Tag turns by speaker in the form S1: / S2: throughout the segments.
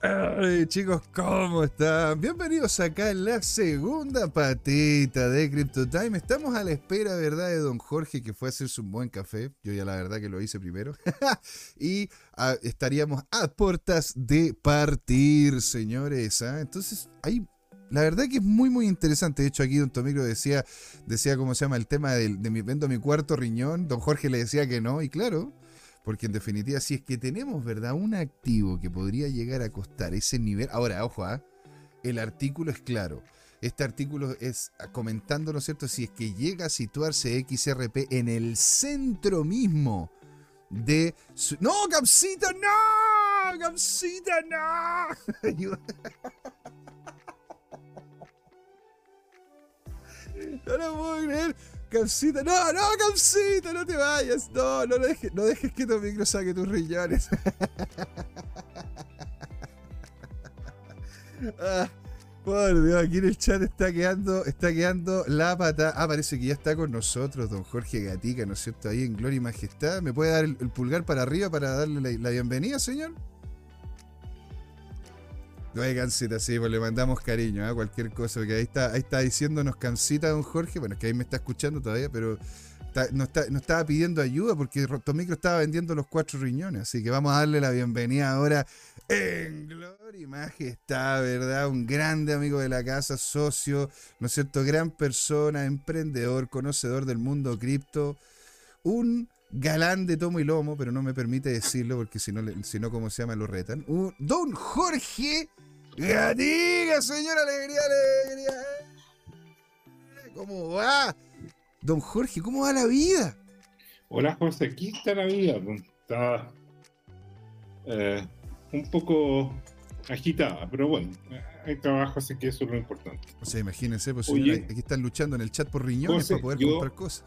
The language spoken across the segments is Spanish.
S1: Ay, chicos, ¿cómo están? Bienvenidos acá en la segunda patita de Crypto Time. Estamos a la espera, ¿verdad?, de don Jorge que fue a hacerse un buen café. Yo ya la verdad que lo hice primero. y ah, estaríamos a puertas de partir, señores. ¿ah? Entonces, ahí la verdad que es muy, muy interesante. De hecho, aquí Don Tomicro decía, decía cómo se llama el tema de, de mi, vendo mi cuarto riñón. Don Jorge le decía que no, y claro, porque en definitiva, si es que tenemos, ¿verdad?, un activo que podría llegar a costar ese nivel. Ahora, ojo, ¿ah? el artículo es claro. Este artículo es comentando, ¿no es cierto?, si es que llega a situarse XRP en el centro mismo de. ¡No, Capsita, no! ¡Capsita, no! no lo puedo creer. Capsita, no, no, Capsita, no te vayas. No, no, dejes, no dejes que tu micro saque tus riñones. ah, por Dios, aquí en el chat está quedando, está quedando la pata. Ah, parece que ya está con nosotros don Jorge Gatica, ¿no es cierto? Ahí en Gloria y Majestad. ¿Me puede dar el, pulgar para arriba para darle la bienvenida, señor? No cancita, sí, pues le mandamos cariño, a ¿eh? cualquier cosa, porque ahí está, ahí está diciéndonos cancita don Jorge, bueno, es que ahí me está escuchando todavía, pero no, está, estaba pidiendo ayuda porque Rotomicro estaba vendiendo los cuatro riñones, así que vamos a darle la bienvenida ahora en Gloria y Majestad, ¿verdad? Un grande amigo de la casa, socio, ¿no es cierto? Gran persona, emprendedor, conocedor del mundo cripto, un galán de tomo y lomo, pero no me permite decirlo porque si no, si no ¿cómo se llama? Lo retan. Un, don Jorge Gatica, señor, alegría, alegría. ¿Cómo va? Don Jorge, ¿cómo va la vida?
S2: Hola José, aquí está la vida. Está eh, un poco agitada, pero bueno, hay trabajo, así que eso es lo importante.
S1: O sea, imagínense, pues aquí están luchando en el chat por riñones para poder comprar cosas.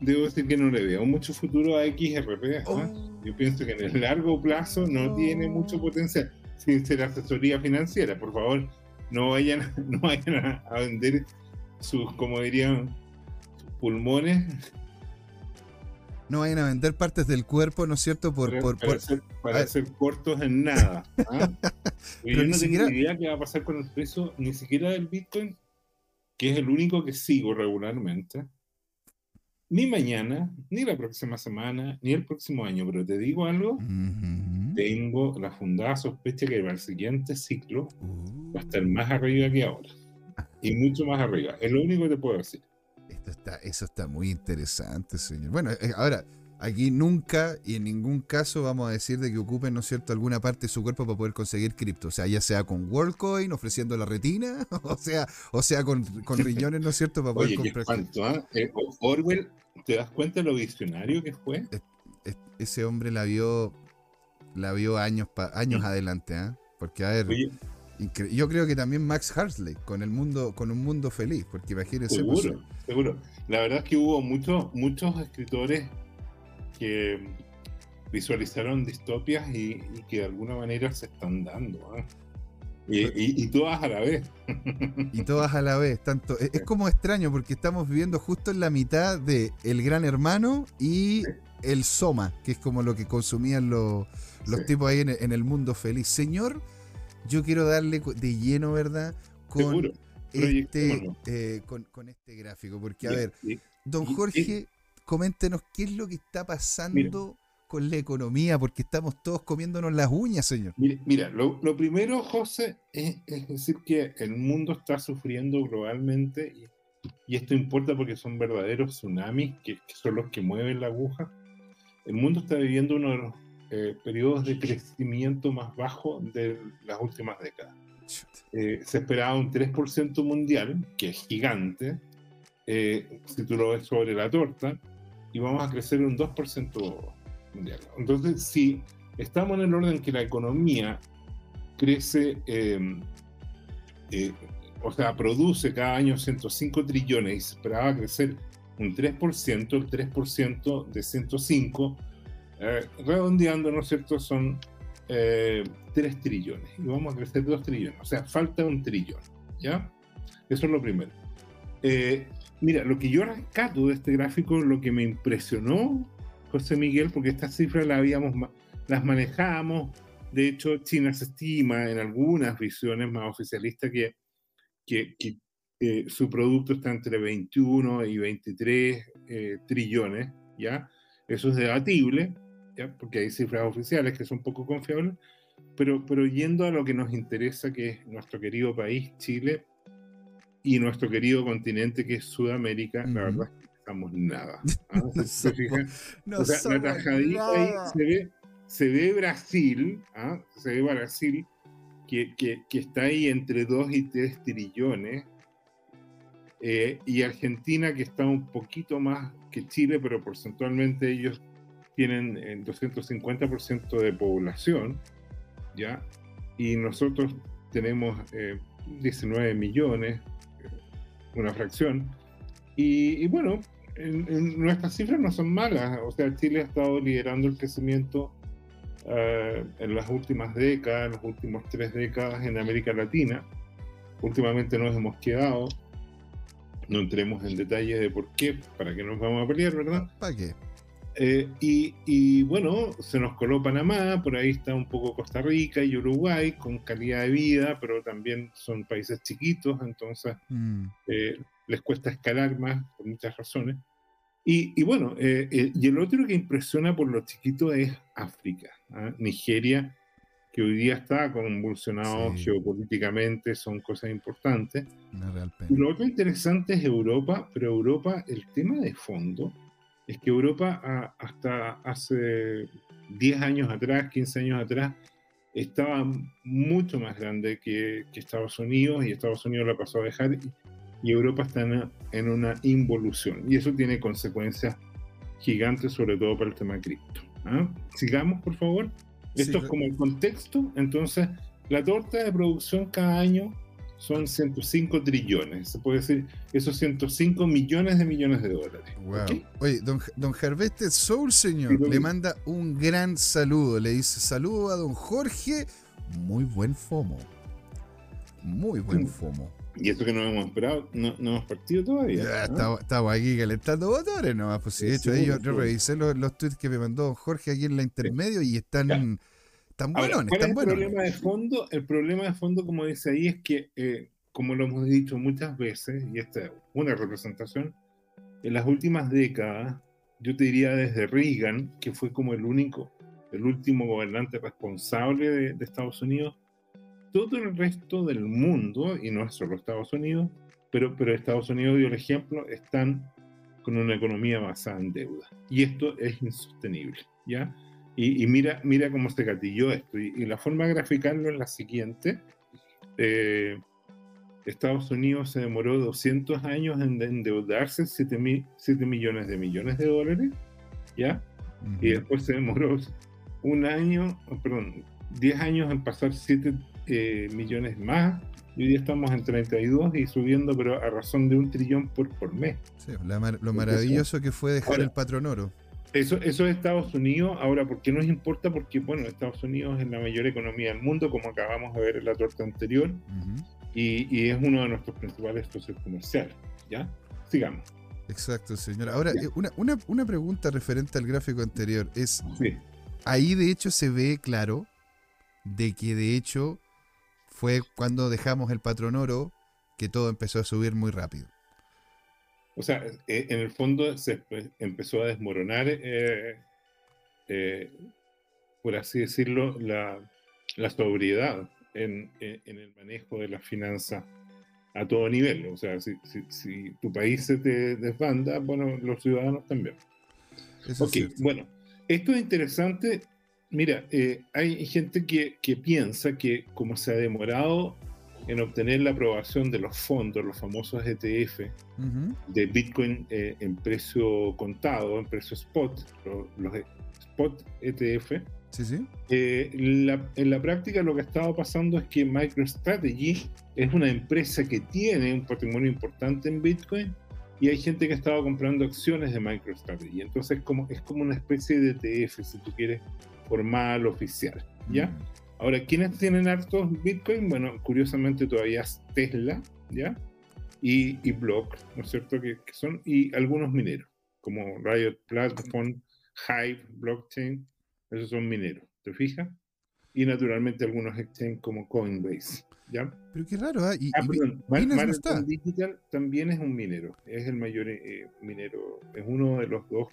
S2: Debo decir que no le veo mucho futuro a XRP. ¿ah? Oh. Yo pienso que en el largo plazo no tiene mucho potencial sin ser asesoría financiera. Por favor, no vayan, no vayan a, vender sus, como dirían, sus pulmones.
S1: No vayan a vender partes del cuerpo, ¿no es cierto? Por,
S2: para, por, para, ser, cortos en nada. ¿ah? yo no tengo ni idea qué va a pasar con el precio, ni siquiera del Bitcoin, que es el único que sigo regularmente. Ni mañana, ni la próxima semana, ni el próximo año, pero te digo algo, tengo la fundada sospecha que para el siguiente ciclo va a estar más arriba que ahora. Y mucho más arriba. Es lo único que te puedo decir.
S1: Esto está, eso está muy interesante, señor. Bueno, eh, ahora, aquí nunca y en ningún caso vamos a decir de que ocupen, ¿no es cierto?, alguna parte de su cuerpo para poder conseguir cripto. O sea, ya sea con WorldCoin, ofreciendo la retina, o sea, o sea con, con riñones, ¿no es cierto?, para poder
S2: comprar. Cuánto, ah? eh, Orwell, ¿te das cuenta de lo visionario que fue?
S1: ese hombre la vio la vio años, años adelante, ¿eh? Porque, a ver, yo creo que también Max Hartley, con el mundo, con un mundo feliz, porque imagínense.
S2: Seguro, seguro. La verdad es que hubo muchos, muchos escritores que visualizaron distopias y, que de alguna manera se están dando. ¿eh? Y, todas a la vez.
S1: Y todas a la vez, tanto. Es, como extraño porque estamos viviendo justo en la mitad de El Gran Hermano y el Soma, que es como lo que consumían los, los tipos ahí en, el mundo feliz. Señor, yo quiero darle de lleno, ¿verdad? Con, este, eh, con, este gráfico, porque a ver, don Jorge, coméntenos qué es lo que está pasando con la economía, porque estamos todos comiéndonos las uñas, señor.
S2: Mira, lo, primero, José, es, decir que el mundo está sufriendo globalmente y, esto importa porque son verdaderos tsunamis que, que, son los que mueven la aguja. El mundo está viviendo uno de los eh, periodos de crecimiento más bajo de las últimas décadas. Eh, se esperaba un 3% mundial, que es gigante, eh, si tú lo ves sobre la torta, y vamos a crecer un 2% mundial. Entonces, si estamos en el orden que la economía crece, em, o sea, produce cada año 105 trillones y se esperaba crecer un 3%, el 3% de 105 eh, redondeando, ¿no es cierto? Son eh, 3 trillones y vamos a crecer 2 trillones, o sea, falta un trillón, ¿ya? Eso es lo primero. Eh, mira, lo que yo rescato de este gráfico, lo que me impresionó, José Miguel, porque estas cifras las habíamos, las manejábamos de hecho, China se estima en algunas visiones más oficialistas que, que, eh, su producto está entre 21 y 23 eh, trillones, ¿ya? Eso es debatible, ¿ya? Porque hay cifras oficiales que son poco confiables, pero, pero yendo a lo que nos interesa, que es nuestro querido país, Chile, y nuestro querido continente, que es Sudamérica, la verdad es que no estamos nada. ¿ah? no o sea, la tajadita ahí se ve, se ve Brasil, ¿ah? se ve Brasil, que, que, que, está ahí entre 2 y 3 trillones, eh, y Argentina, que está un poquito más que Chile, pero porcentualmente ellos tienen el 250% de población, ¿ya? Y nosotros tenemos 19 eh, millones, una fracción. Y, bueno, en, nuestras cifras no son malas. O sea, Chile ha estado liderando el crecimiento eh, en las últimas décadas, en las últimas tres décadas en América Latina. Últimamente nos hemos quedado no entremos en detalle de por qué, para qué nos vamos a pelear, ¿verdad?
S1: ¿Para qué?
S2: Eh, y, bueno, se nos coló Panamá, por ahí está un poco Costa Rica y Uruguay con calidad de vida, pero también son países chiquitos, entonces mm. eh, les cuesta escalar más por muchas razones. Y, bueno, eh, y el otro que impresiona por lo chiquito es África. ¿ah? Nigeria que hoy día está convulsionado geopolíticamente, son cosas importantes. Y lo otro interesante es Europa, pero Europa, el tema de fondo es que Europa hasta hace 10 años atrás, 15 años atrás, estaba mucho más grande que, Estados Unidos y Estados Unidos la pasó a dejar y, Europa está en, una involución y eso tiene consecuencias gigantes sobre todo para el tema cripto. ¿ah? Sigamos, por favor. Esto es como el contexto. Entonces, la torta de producción cada año son 105 trillones. Se puede decir, esos 105 millones de millones de dólares.
S1: Wow. Oye, don, don Soul, señor, le manda un gran saludo. Le dice saludo a don Jorge. Muy buen FOMO. Muy buen FOMO.
S2: Y esto que no hemos esperado, no, no hemos partido todavía.
S1: Estamos, aquí calentando motores nomás. Pues sí, de hecho, yo, revisé los, los, tweets que me mandó Jorge aquí en la intermedio y están, están buenos. están
S2: el
S1: buenos.
S2: Problema de fondo, el problema de fondo, como dice ahí, es que, eh, como lo hemos dicho muchas veces, y esta es una representación, en las últimas décadas, yo te diría desde Reagan, que fue como el único, el último gobernante responsable de, de Estados Unidos, todo el resto del mundo, y no es solo Estados Unidos, pero, pero Estados Unidos dio el ejemplo, están con una economía basada en deuda. Y esto es insostenible, ¿ya? Y, mira, mira cómo se gatilló esto. Y, la forma de graficarlo es la siguiente. Eh, Estados Unidos se demoró 200 años en endeudarse 7, millones de millones de dólares, ¿ya? Y después se demoró un año, perdón, 10 años en pasar 7 eh, millones más. Y hoy día estamos en 32 y subiendo, pero a razón de un trillón por, por mes.
S1: lo maravilloso que fue dejar el patrón oro.
S2: Eso, eso es Estados Unidos. Ahora, ¿por qué nos importa? Porque, bueno, Estados Unidos es la mayor economía del mundo, como acabamos de ver en la torta anterior, y, es uno de nuestros principales socios comerciales. ¿Ya? Sigamos.
S1: Exacto, señor. Ahora, eh, una, una, una, pregunta referente al gráfico anterior es, ahí de hecho se ve claro de que de hecho fue cuando dejamos el patrón oro que todo empezó a subir muy rápido.
S2: O sea, eh, en el fondo se empezó a desmoronar, eh, eh, por así decirlo, la, sobriedad en, el manejo de las finanzas a todo nivel. O sea, si, tu país se te desbanda, bueno, los ciudadanos también. ok, bueno, esto es interesante Mira, eh, hay gente que, piensa que como se ha demorado en obtener la aprobación de los fondos, los famosos ETF, de Bitcoin eh, en precio contado, en precio spot, los, spot ETF, eh, en la práctica lo que ha estado pasando es que MicroStrategy es una empresa que tiene un patrimonio importante en Bitcoin y hay gente que ha estado comprando acciones de MicroStrategy. Entonces como, es como una especie de ETF, si tú quieres, formal, oficial, ¿ya? Mm. Ahora, ¿quiénes tienen hartos Bitcoin? Bueno, curiosamente todavía es Tesla, ¿ya? Y, y Block, ¿no es cierto? Que, son, y algunos mineros, como Riot Platform, Hive, Blockchain, esos son mineros, ¿te fijas? y naturalmente algunos exchanges como Coinbase. ¿ya?
S1: Pero qué raro, ¿ah? Y,
S2: Ah, perdón,
S1: no
S2: Marathon
S1: está.
S2: Digital también es un minero, es el mayor eh, minero, es uno de los dos.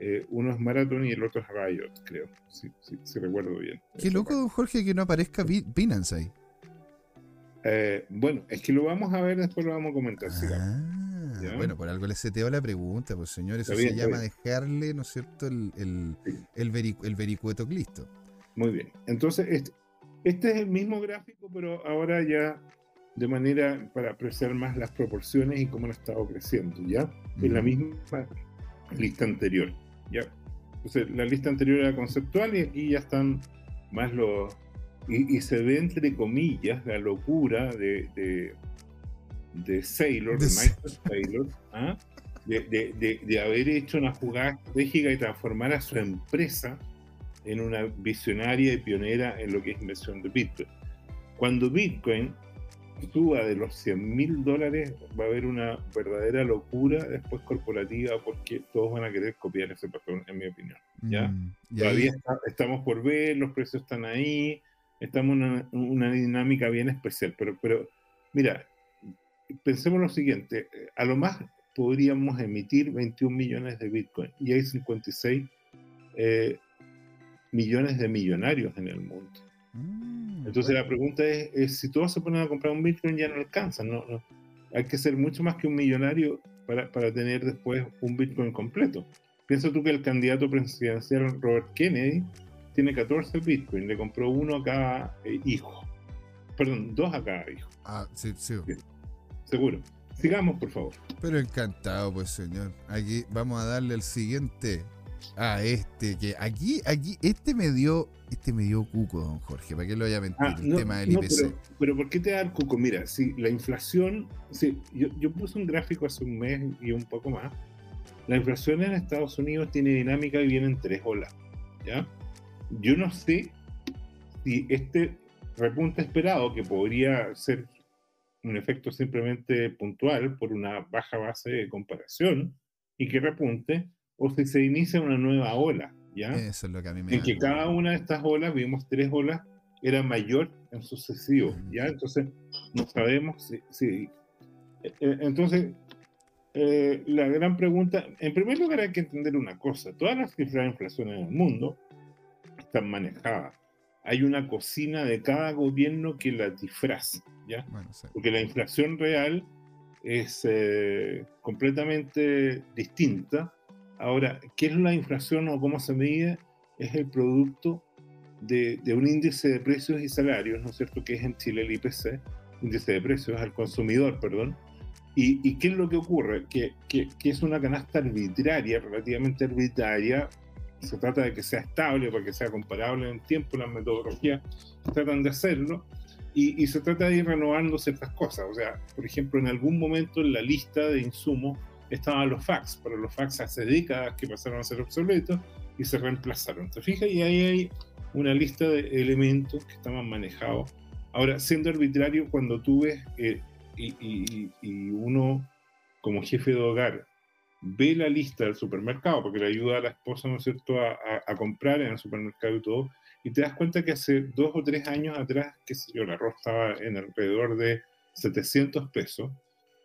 S2: Eh, uno es Marathon y el otro es Riot, creo, si, si- si recuerdo bien.
S1: Qué loco, don Jorge, que no aparezca Bi- Binance ahí.
S2: Eh, bueno, es que lo vamos a ver, después lo vamos a comentar.
S1: Ah, bueno, por algo le seteo la pregunta, pues señor, eso
S2: bien,
S1: se llama dejarle, ¿no es cierto?, el, el,
S2: Sí.
S1: el, veri- el vericueto listo.
S2: Muy bien. Entonces, este, este es el mismo gráfico, pero ahora ya de manera para apreciar más las proporciones y cómo han estado creciendo, ¿ya? En la misma lista anterior, ¿ya? Entonces, la lista anterior era conceptual y aquí ya están más los... Y, y se ve entre comillas la locura de, de, de Sailor,
S1: De
S2: Michael Sailor, ¿ah? de, de- de- de haber hecho una jugada estratégica y transformar a su empresa en una visionaria y pionera en lo que es inversión de Bitcoin. Cuando Bitcoin suba de los 100 mil dólares, va a haber una verdadera locura después corporativa porque todos van a querer copiar ese patrón, en mi opinión. ¿Ya?
S1: Mm,
S2: Todavía está- estamos por ver, los precios están ahí, estamos en una, una dinámica bien especial, pero, pero mira, pensemos lo siguiente, a lo más podríamos emitir 21 millones de Bitcoin y hay 56 eh, millones de millonarios en el mundo.
S1: Mm,
S2: Entonces la pregunta es, es, si todos se ponen a comprar un Bitcoin ya no alcanzan, ¿no? no. Hay que ser mucho más que un millonario para, para tener después un Bitcoin completo. Piensa tú que el candidato presidencial Robert Kennedy tiene 14 Bitcoin, le compró uno a cada eh, hijo. Perdón, dos a cada hijo,
S1: Ah, sí, sí.
S2: seguro. Sigamos, por favor.
S1: Pero encantado, pues, señor. Aquí vamos a darle el siguiente a este, que aquí, aquí, este me dio, este me dio cuco, don Jorge, ¿para qué lo voy a mentir?
S2: Ah,
S1: el
S2: no,
S1: tema del
S2: no,
S1: IPC.
S2: pero, pero ¿por qué te da el cuco? Mira, si la inflación, si, yo, yo puse un gráfico hace un mes y un poco más. La inflación en Estados Unidos tiene dinámica y viene en tres olas. ¿ya? Yo no sé si este repunte esperado, que podría ser un efecto simplemente puntual por una baja base de comparación y que repunte, o si se inicia una nueva ola. ¿ya?
S1: Eso es lo que a mí me
S2: en
S1: da
S2: que cada una de estas olas, vimos tres olas, era mayor en sucesivo. ¿ya? Entonces, no sabemos si... si- eh, eh, entonces, eh, la gran pregunta, en primer lugar hay que entender una cosa, todas las cifras de inflación en el mundo están manejadas. Hay una cocina de cada gobierno que la disfraza, ¿ya?
S1: Bueno, sí.
S2: porque la inflación real es eh, completamente distinta. Ahora, ¿qué es la inflación o cómo se mide? Es el producto de, de un índice de precios y salarios, ¿no es cierto? Que es en Chile el IPC, índice de precios al consumidor, perdón. ¿Y, y qué es lo que ocurre? Que, que, que es una canasta arbitraria, relativamente arbitraria. Se trata de que sea estable para que sea comparable en tiempo, las metodologías tratan de hacerlo y, y se trata de ir renovando ciertas cosas. O sea, por ejemplo, en algún momento en la lista de insumos estaban los fax, pero los fax hace décadas que pasaron a ser obsoletos y se reemplazaron. ¿Te fijas? Y ahí hay una lista de elementos que estaban manejados. Ahora, siendo arbitrario, cuando tú ves eh, y, uno como jefe de hogar ve la lista del supermercado, porque le ayuda a la esposa, ¿no es cierto?, a comprar en el supermercado y todo, y te das cuenta que hace dos o tres años atrás, qué sé yo, el arroz estaba en alrededor de 700 pesos,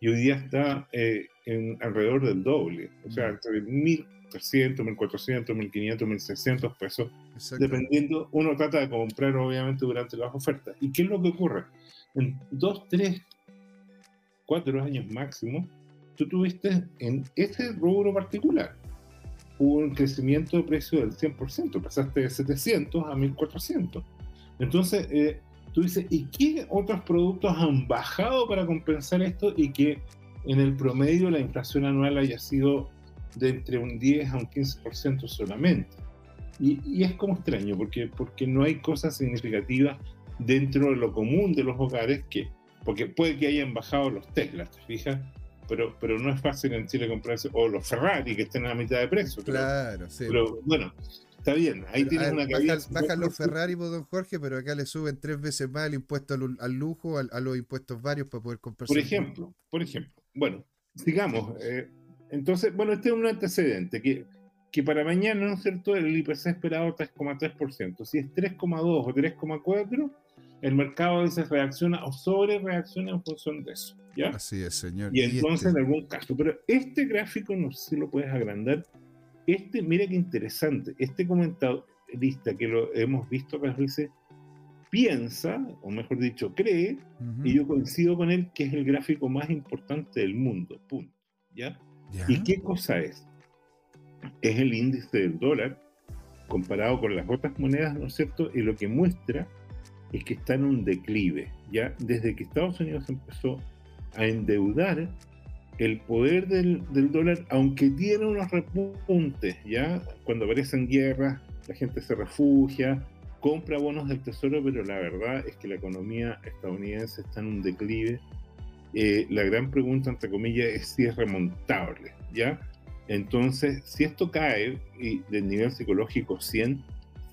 S2: y hoy día está eh, en alrededor del doble, o sea, entre 1.300, 1.400, 1.500, 1.600 pesos, dependiendo, uno trata de comprar obviamente durante las ofertas. ¿Y qué es lo que ocurre? En dos, tres, cuatro años máximo, tú tuviste en ese rubro particular un crecimiento de precio del 100%, pasaste de 700 a 1400. Entonces, eh, tú dices, ¿y qué otros productos han bajado para compensar esto y que en el promedio la inflación anual haya sido de entre un 10 a un 15% solamente? Y, y es como extraño, porque, porque no hay cosas significativas dentro de lo común de los hogares que, porque puede que hayan bajado los Teslas, ¿te fijas? Pero, pero no es fácil en Chile comprarse, o los Ferrari que estén a la mitad de precio. Pero,
S1: Claro, sí.
S2: pero bueno, está bien, ahí
S1: Pero,
S2: tienes
S1: ver,
S2: una cabida.
S1: bajan, bajan los Ferrari, pues, don Jorge, pero acá le suben tres veces más el impuesto al, al lujo, al- a los impuestos varios para poder comprar.
S2: Por ejemplo, por ejemplo. Bueno, sigamos. eh, entonces, bueno, este es un antecedente que que para mañana, ¿no es cierto?, el IPC esperado 3,3%. Si es 3,2 o 3,4, el mercado a veces reacciona o sobre reacciona en función de eso. ¿ya?
S1: Así es, señor.
S2: Y entonces este? en algún caso, pero este gráfico, no sé si lo puedes agrandar, este, mira qué interesante, este comentarista que lo hemos visto varias veces, piensa, o mejor dicho, cree, y yo coincido con él, que es el gráfico más importante del mundo, punto. ¿Ya? ¿Y qué cosa es? Es el índice del dólar comparado con las otras monedas, ¿no es cierto? Y lo que muestra es que está en un declive. Ya desde que Estados Unidos empezó a endeudar, el poder del, dólar, aunque tiene unos repuntes, ya cuando aparecen guerras, la gente se refugia, compra bonos del tesoro, pero la verdad es que la economía estadounidense está en un declive. Eh, la gran pregunta, entre comillas, es si es remontable, ¿ya? Entonces, si esto cae y del nivel psicológico 100,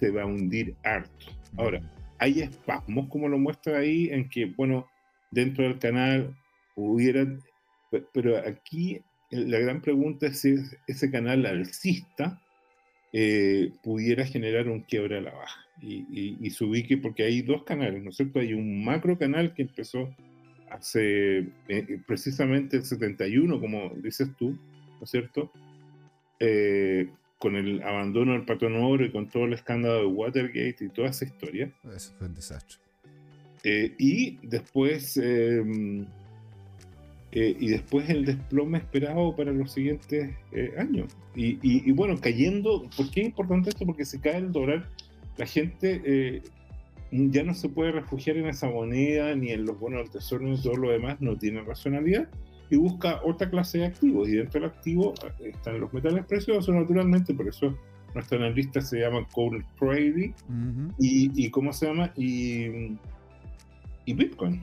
S2: se va a hundir harto. Ahora, hay espasmos, como lo muestra ahí, en que, bueno, dentro del canal hubiera, pero aquí la gran pregunta es si ese canal alcista eh, pudiera generar un quiebre a la baja y, y, se ubique, porque hay dos canales, ¿no es cierto? Hay un macro canal que empezó hace eh, eh, precisamente el 71, como dices tú, ¿no es cierto? con el abandono del patrón oro y con todo el escándalo de Watergate y toda esa historia.
S1: Eso fue un desastre.
S2: Eh, y después em, eh, y después el desplome esperado para los siguientes eh, años. Y, y, bueno, cayendo, ¿por qué es importante esto? Porque si cae el dólar, la gente ya no se puede refugiar en esa moneda, ni en los bonos del tesoro, ni todo lo demás, no tiene racionalidad y busca otra clase de activos. Y dentro del activo eh, están los metales preciosos, naturalmente, por eso nuestra analista se llama Cole Trading. y, y, ¿cómo se llama? Y, y Bitcoin.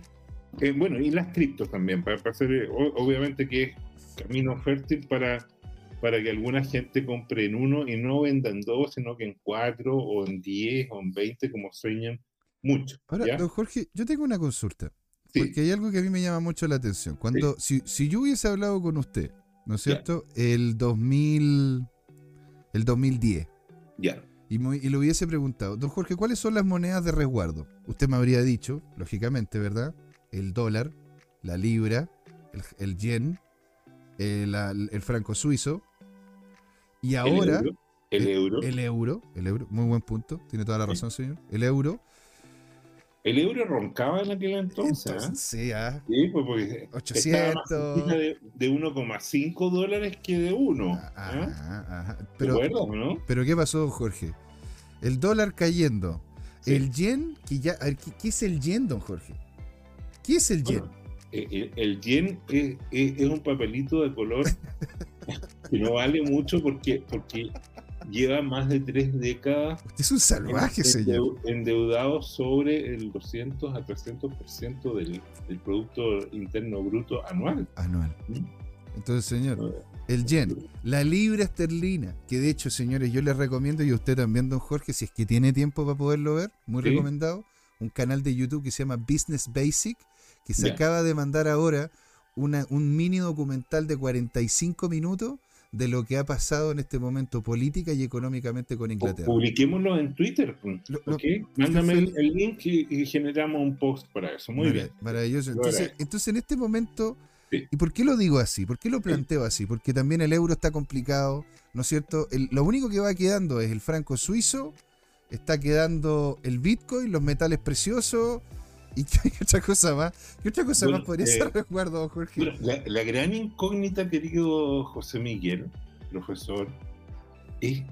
S2: Eh, bueno, y las criptos también, para, hacer, eh, obviamente que es camino fértil para, para que alguna gente compre en uno y no venda en dos, sino que en cuatro, o en diez, o en veinte, como sueñan mucho.
S1: Ahora, don Jorge, yo tengo una consulta. Porque hay algo que a mí me llama mucho la atención. Cuando, si, si, yo hubiese hablado con usted, ¿no es cierto? El 2000, el 2010.
S2: Ya.
S1: Y, y, le hubiese preguntado, don Jorge, ¿cuáles son las monedas de resguardo? Usted me habría dicho, lógicamente, ¿verdad? El dólar, la libra, el, yen, el, el, franco suizo. Y ahora...
S2: El euro.
S1: El, euro. El euro, muy buen punto. Tiene toda la razón, señor. El euro.
S2: El euro roncaba en aquel entonces. ¿ah?
S1: sí, ¿ah?
S2: sí, pues porque
S1: 800.
S2: de, de 1,5 dólares que de 1.
S1: Ah, ¿ah? Pero, no? Pero ¿qué pasó, Jorge? El dólar cayendo. El yen, que ya. A ver, ¿qué, es el yen, don Jorge? ¿Qué es el yen?
S2: Eh, eh, el, yen es, es, un papelito de color que no vale mucho porque, porque lleva más de tres décadas.
S1: Usted es un salvaje, señor.
S2: Endeudado sobre el 200 a 300% del, del Producto Interno Bruto anual.
S1: Anual. ¿Mm? Entonces, señor, el yen, la libra esterlina, que de hecho, señores, yo les recomiendo, y usted también, don Jorge, si es que tiene tiempo para poderlo ver, muy recomendado, un canal de YouTube que se llama Business Basic, que se acaba de mandar ahora una, un mini documental de 45 minutos de lo que ha pasado en este momento política y económicamente con Inglaterra.
S2: Publiquémoslo en Twitter. Pues, Mándame el, link y, generamos un post para eso. Muy bien.
S1: Maravilloso. Entonces, entonces, en este momento, ¿y por qué lo digo así? ¿Por qué lo planteo así? Porque también el euro está complicado, ¿no es cierto? lo único que va quedando es el franco suizo, está quedando el Bitcoin, los metales preciosos ¿Y otra cosa más? ¿Qué otra cosa más podría ser eh, recuerdo, Jorge?
S2: la, gran incógnita, querido José Miguel, profesor, es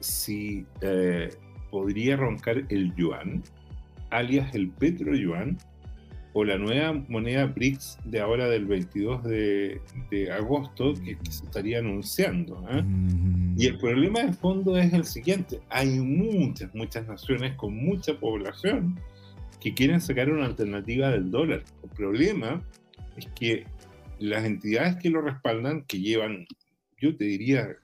S2: si eh, podría roncar el yuan, alias el petro yuan, o la nueva moneda BRICS de ahora del 22 de, agosto que, se estaría anunciando. ¿eh? Mm. Y el problema de fondo es el siguiente, hay muchas, muchas naciones con mucha población que quieren sacar una alternativa del dólar. El problema es que las entidades que lo respaldan, que llevan, yo te diría,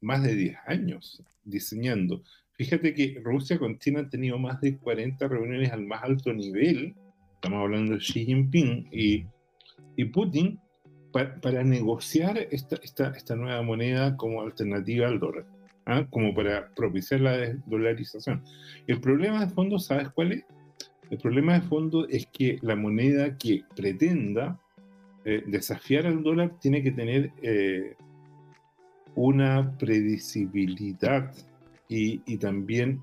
S2: más de 10 años diseñando. Fíjate que Rusia con China han tenido más de 40 reuniones al más alto nivel, estamos hablando de Xi Jinping y, y Putin, para, negociar esta, esta, esta nueva moneda como alternativa al dólar. ¿ah? como para propiciar la desdolarización. El problema de fondo, ¿sabes cuál es? El problema de fondo es que la moneda que pretenda eh, desafiar al dólar tiene que tener eh, una predecibilidad y, y, también,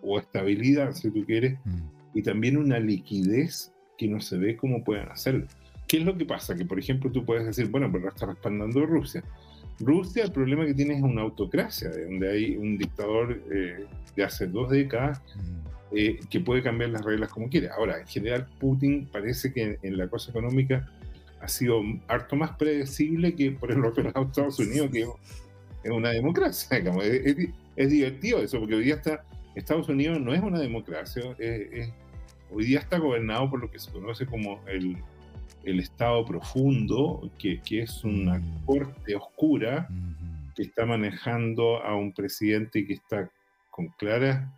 S2: o estabilidad, si tú quieres, mm. y también una liquidez que no se ve cómo puedan hacerlo. ¿Qué es lo que pasa? Que, por ejemplo, tú puedes decir, bueno, pero está respaldando Rusia. Rusia, el problema que tiene es una autocracia, donde hay un dictador eh, de hace dos décadas mm. Eh, que puede cambiar las reglas como quiere. Ahora, en general, Putin parece que en, la cosa económica ha sido harto más predecible que por el otro lado Estados Unidos, que es una democracia. Es, divertido eso, porque hoy día está, Estados Unidos no es una democracia, hoy día está gobernado por lo que se conoce como el el estado profundo, que, que es una mm. corte oscura que está manejando a un presidente que está con claras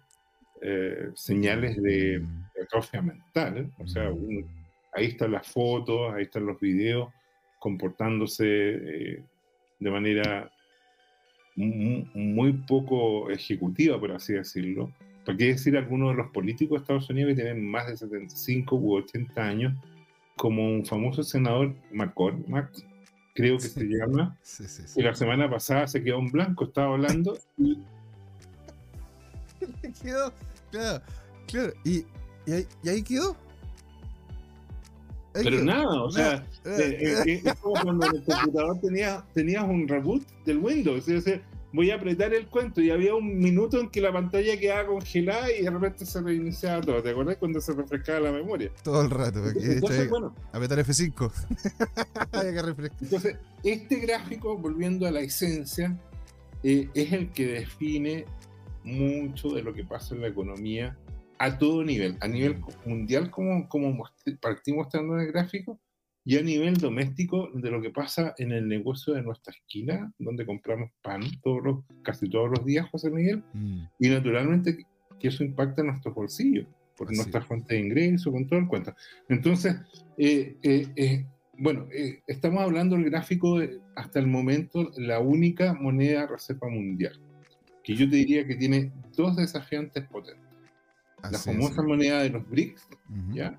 S2: eh, señales de atrofia mental. O sea, mm. ahí están las fotos, ahí están los videos comportándose eh, de manera muy poco ejecutiva, por así decirlo. ¿Para qué decir algunos de los políticos de Estados Unidos que tienen más de 75 u 80 años como un famoso senador, McCormack, creo que se llama, y la semana pasada se quedó en blanco, estaba hablando y...
S1: quedó, claro, claro, y, ahí, quedó.
S2: Pero nada, o sea, eh, eh, eh, es como cuando en el computador tenías, tenías un reboot del Windows, es decir, voy a apretar el cuento y había un minuto en que la pantalla quedaba congelada y de repente se reiniciaba todo. ¿Te acuerdas cuando se refrescaba la memoria?
S1: Todo el rato. Entonces, bueno, apretar F5.
S2: Entonces, este gráfico, volviendo a la esencia, eh, es el que define mucho de lo que pasa en la economía a todo nivel, a nivel mundial, como, como partimos mostrando en el gráfico, y a nivel doméstico de lo que pasa en el negocio de nuestra esquina, donde compramos pan todos los, casi todos los días, José Miguel, mm. y naturalmente que eso impacta en nuestros bolsillos, por nuestra fuente de ingreso, con todo el cuento. Entonces, eh, eh, eh, bueno, estamos hablando del gráfico de, hasta el momento, la única moneda reserva mundial, que yo te diría que tiene dos desafiantes potentes. la famosa moneda de los BRICS, ¿ya?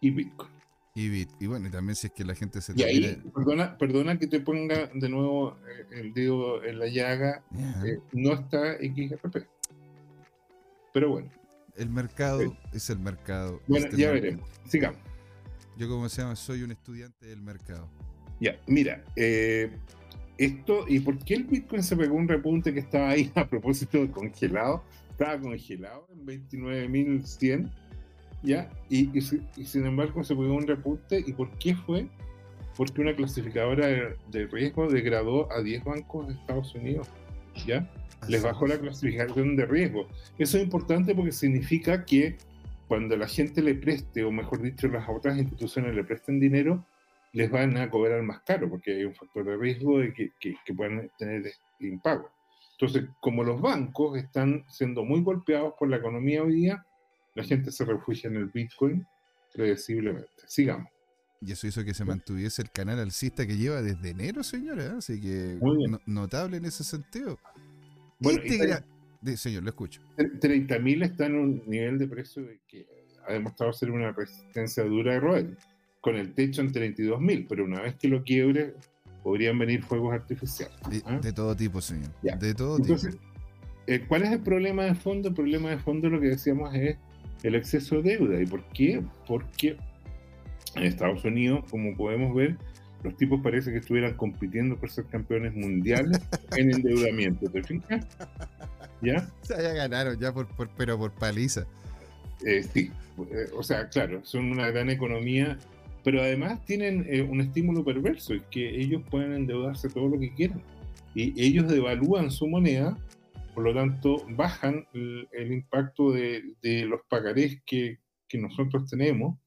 S2: Y Bitcoin.
S1: Y, y, bueno, y también si es que la gente se...
S2: Y ahí, perdona, perdona que te ponga de nuevo eh, el dedo en la llaga, eh, no está XRP. Pero bueno.
S1: El mercado es el mercado.
S2: Bueno, ya veremos. Sigamos.
S1: Yo como se llama, soy un estudiante del mercado.
S2: Ya, mira, eh, esto, ¿y por qué el Bitcoin se pegó un repunte que estaba ahí a propósito de congelado? Estaba congelado en 29.100 ¿ya? Y, sin embargo se pegó un repunte. ¿Y por qué fue? Porque una clasificadora de, riesgo degradó a 10 bancos de Estados Unidos, ¿ya? Les bajó la clasificación de riesgo. Eso es importante porque significa que cuando la gente le preste, o mejor dicho, las otras instituciones le presten dinero, les van a cobrar más caro, porque hay un factor de riesgo de que, que, que puedan tener impago. Entonces, como los bancos están siendo muy golpeados por la economía hoy día, la gente se refugia en el Bitcoin predeciblemente. Sigamos.
S1: Y eso hizo que se mantuviese el canal alcista que lleva desde enero, señora. ¿eh? Así que notable en ese sentido. Bueno, este señor, lo escucho.
S2: 30.000 está en un nivel de precio que ha demostrado ser una resistencia dura de roer, con el techo en 32.000, pero una vez que lo quiebre, podrían venir fuegos artificiales.
S1: De, ¿ah? todo tipo, señor. De todo tipo.
S2: Eh, ¿Cuál es el problema de fondo? El problema de fondo, lo que decíamos, es el exceso de deuda. ¿Y por qué? Porque en Estados Unidos, como podemos ver, los tipos parece que estuvieran compitiendo por ser campeones mundiales en endeudamiento. ¿Te fijas?
S1: ¿Ya? O sea, ya ganaron, ya por, pero por paliza.
S2: Eh, sí, eh, o sea, claro, son una gran economía, pero además tienen eh, un estímulo perverso, es que ellos pueden endeudarse todo lo que quieran. Y ellos devalúan su moneda por lo tanto, bajan el, impacto de, los pagarés que, nosotros tenemos.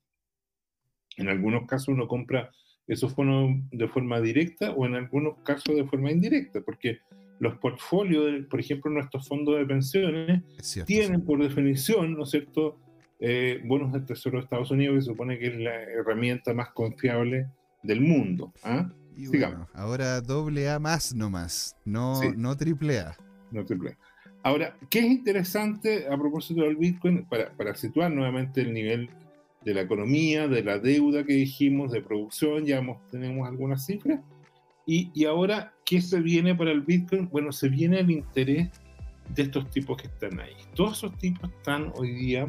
S2: En algunos casos uno compra esos fondos de forma directa o en algunos casos de forma indirecta, porque los portfolios, por ejemplo, nuestros fondos de pensiones, tienen por definición, ¿no es cierto?, eh, bonos del Tesoro de Estados Unidos, que se supone que es la herramienta más confiable del mundo. ¿ah?
S1: ahora doble A más nomás, no, no triple A.
S2: no te plea. Ahora, ¿qué es interesante a propósito del Bitcoin? Para, para situar nuevamente el nivel de la economía, de la deuda que dijimos, de producción, ya tenemos algunas cifras. Y, y, ahora, ¿qué se viene para el Bitcoin? Bueno, se viene el interés de estos tipos que están ahí. Todos esos tipos están hoy día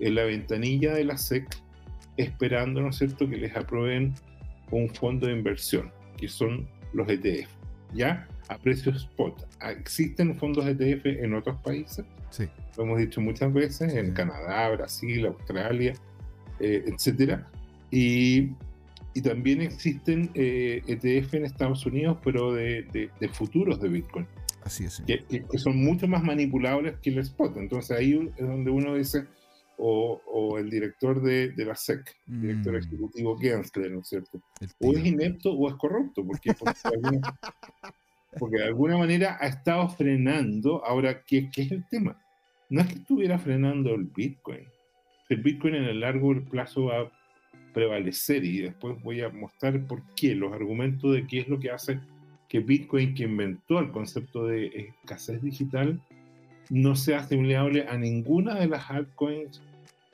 S2: en la ventanilla de la SEC esperando, ¿no es cierto?, que les aprueben un fondo de inversión, que son los ETF, ¿ya? A precios spot. Ah, ¿Existen fondos ETF en otros países?
S1: Sí.
S2: Lo hemos dicho muchas veces, en Canadá, Brasil, Australia, eh, etcétera. Y, y, también existen eh, ETF en Estados Unidos, pero de, de, futuros de Bitcoin.
S1: Así es.
S2: Que, que, son mucho más manipulables que el spot. Entonces ahí es donde uno dice, o, o el director de, de la SEC, director mm. ejecutivo Gensler, ¿no es cierto? O es inepto o es corrupto, porque, porque, alguna, porque, de alguna manera ha estado frenando. Ahora, ¿qué, ¿qué es el tema? No es que estuviera frenando el Bitcoin el Bitcoin en el largo plazo va a prevalecer y después voy a mostrar por qué, los argumentos de qué es lo que hace que Bitcoin, que inventó el concepto de escasez digital, no sea asimilable a ninguna de las altcoins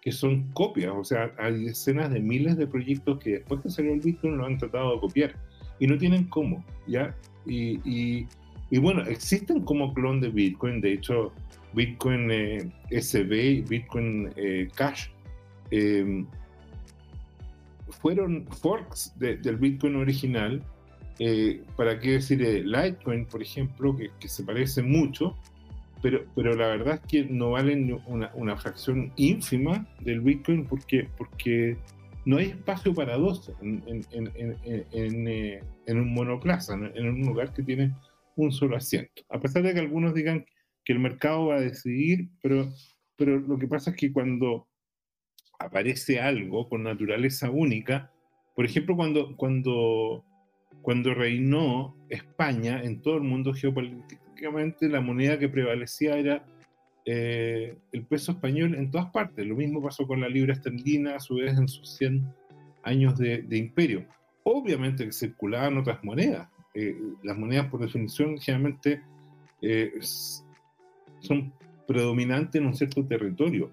S2: que son copias. O sea, hay decenas de miles de proyectos que después que salió el Bitcoin lo han tratado de copiar y no tienen cómo, ¿ya? Y, y, bueno, existen como clon de Bitcoin, de hecho, Bitcoin eh, SB Bitcoin eh, Cash em, fueron forks del Bitcoin original. Eh, ¿Para qué decir Litecoin, por ejemplo, que, se parece mucho? Pero, pero la verdad es que no valen una, fracción ínfima del Bitcoin porque, porque no hay espacio para dos en, en, en, un monoplaza, en un lugar que tiene un solo asiento. A pesar de que algunos digan que el mercado va a decidir, pero, pero lo que pasa es que cuando aparece algo con naturaleza única, por ejemplo, cuando, cuando, cuando reinó España en todo el mundo geopolíticamente, la moneda que prevalecía era eh, el peso español en todas partes. Lo mismo pasó con la libra esterlina, a su vez en sus 100 años de, imperio. Obviamente que circulaban otras monedas. Eh, las monedas, por definición, generalmente eh, son predominantes en un cierto territorio,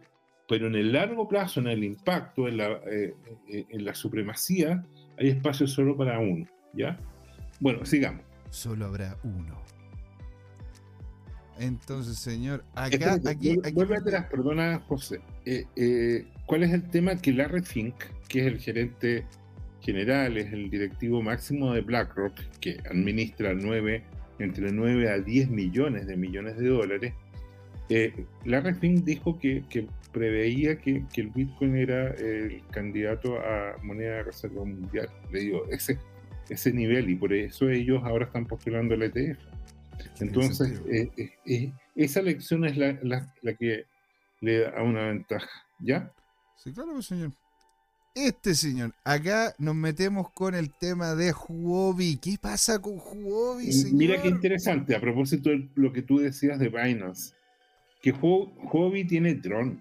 S2: pero en el largo plazo, en el impacto, en la, eh, eh, en la supremacía, hay espacio solo para uno, ¿ya? Bueno, sigamos.
S1: Solo habrá uno. Entonces, señor, acá, aquí,
S2: Vuelve atrás, perdona, José. Eh, ¿Cuál es el tema? Que Larry Fink, que es el gerente general, es el directivo máximo de BlackRock, que administra nueve, entre 9 a 10 millones de millones de dólares, eh, Larry Fink dijo que, preveía que, el Bitcoin era el candidato a moneda de reserva mundial. Le digo, ese, ese nivel, y por eso ellos ahora están postulando el ETF. Entonces, eh, eh, eh, esa lección es la, que le da una ventaja, ¿ya?
S1: Sí, claro, pues, señor. Este señor, acá nos metemos con el tema de Huobi. ¿Qué pasa con Huobi, señor?
S2: Mira qué interesante, a propósito de lo que tú decías de Binance que Hobby tiene Tron,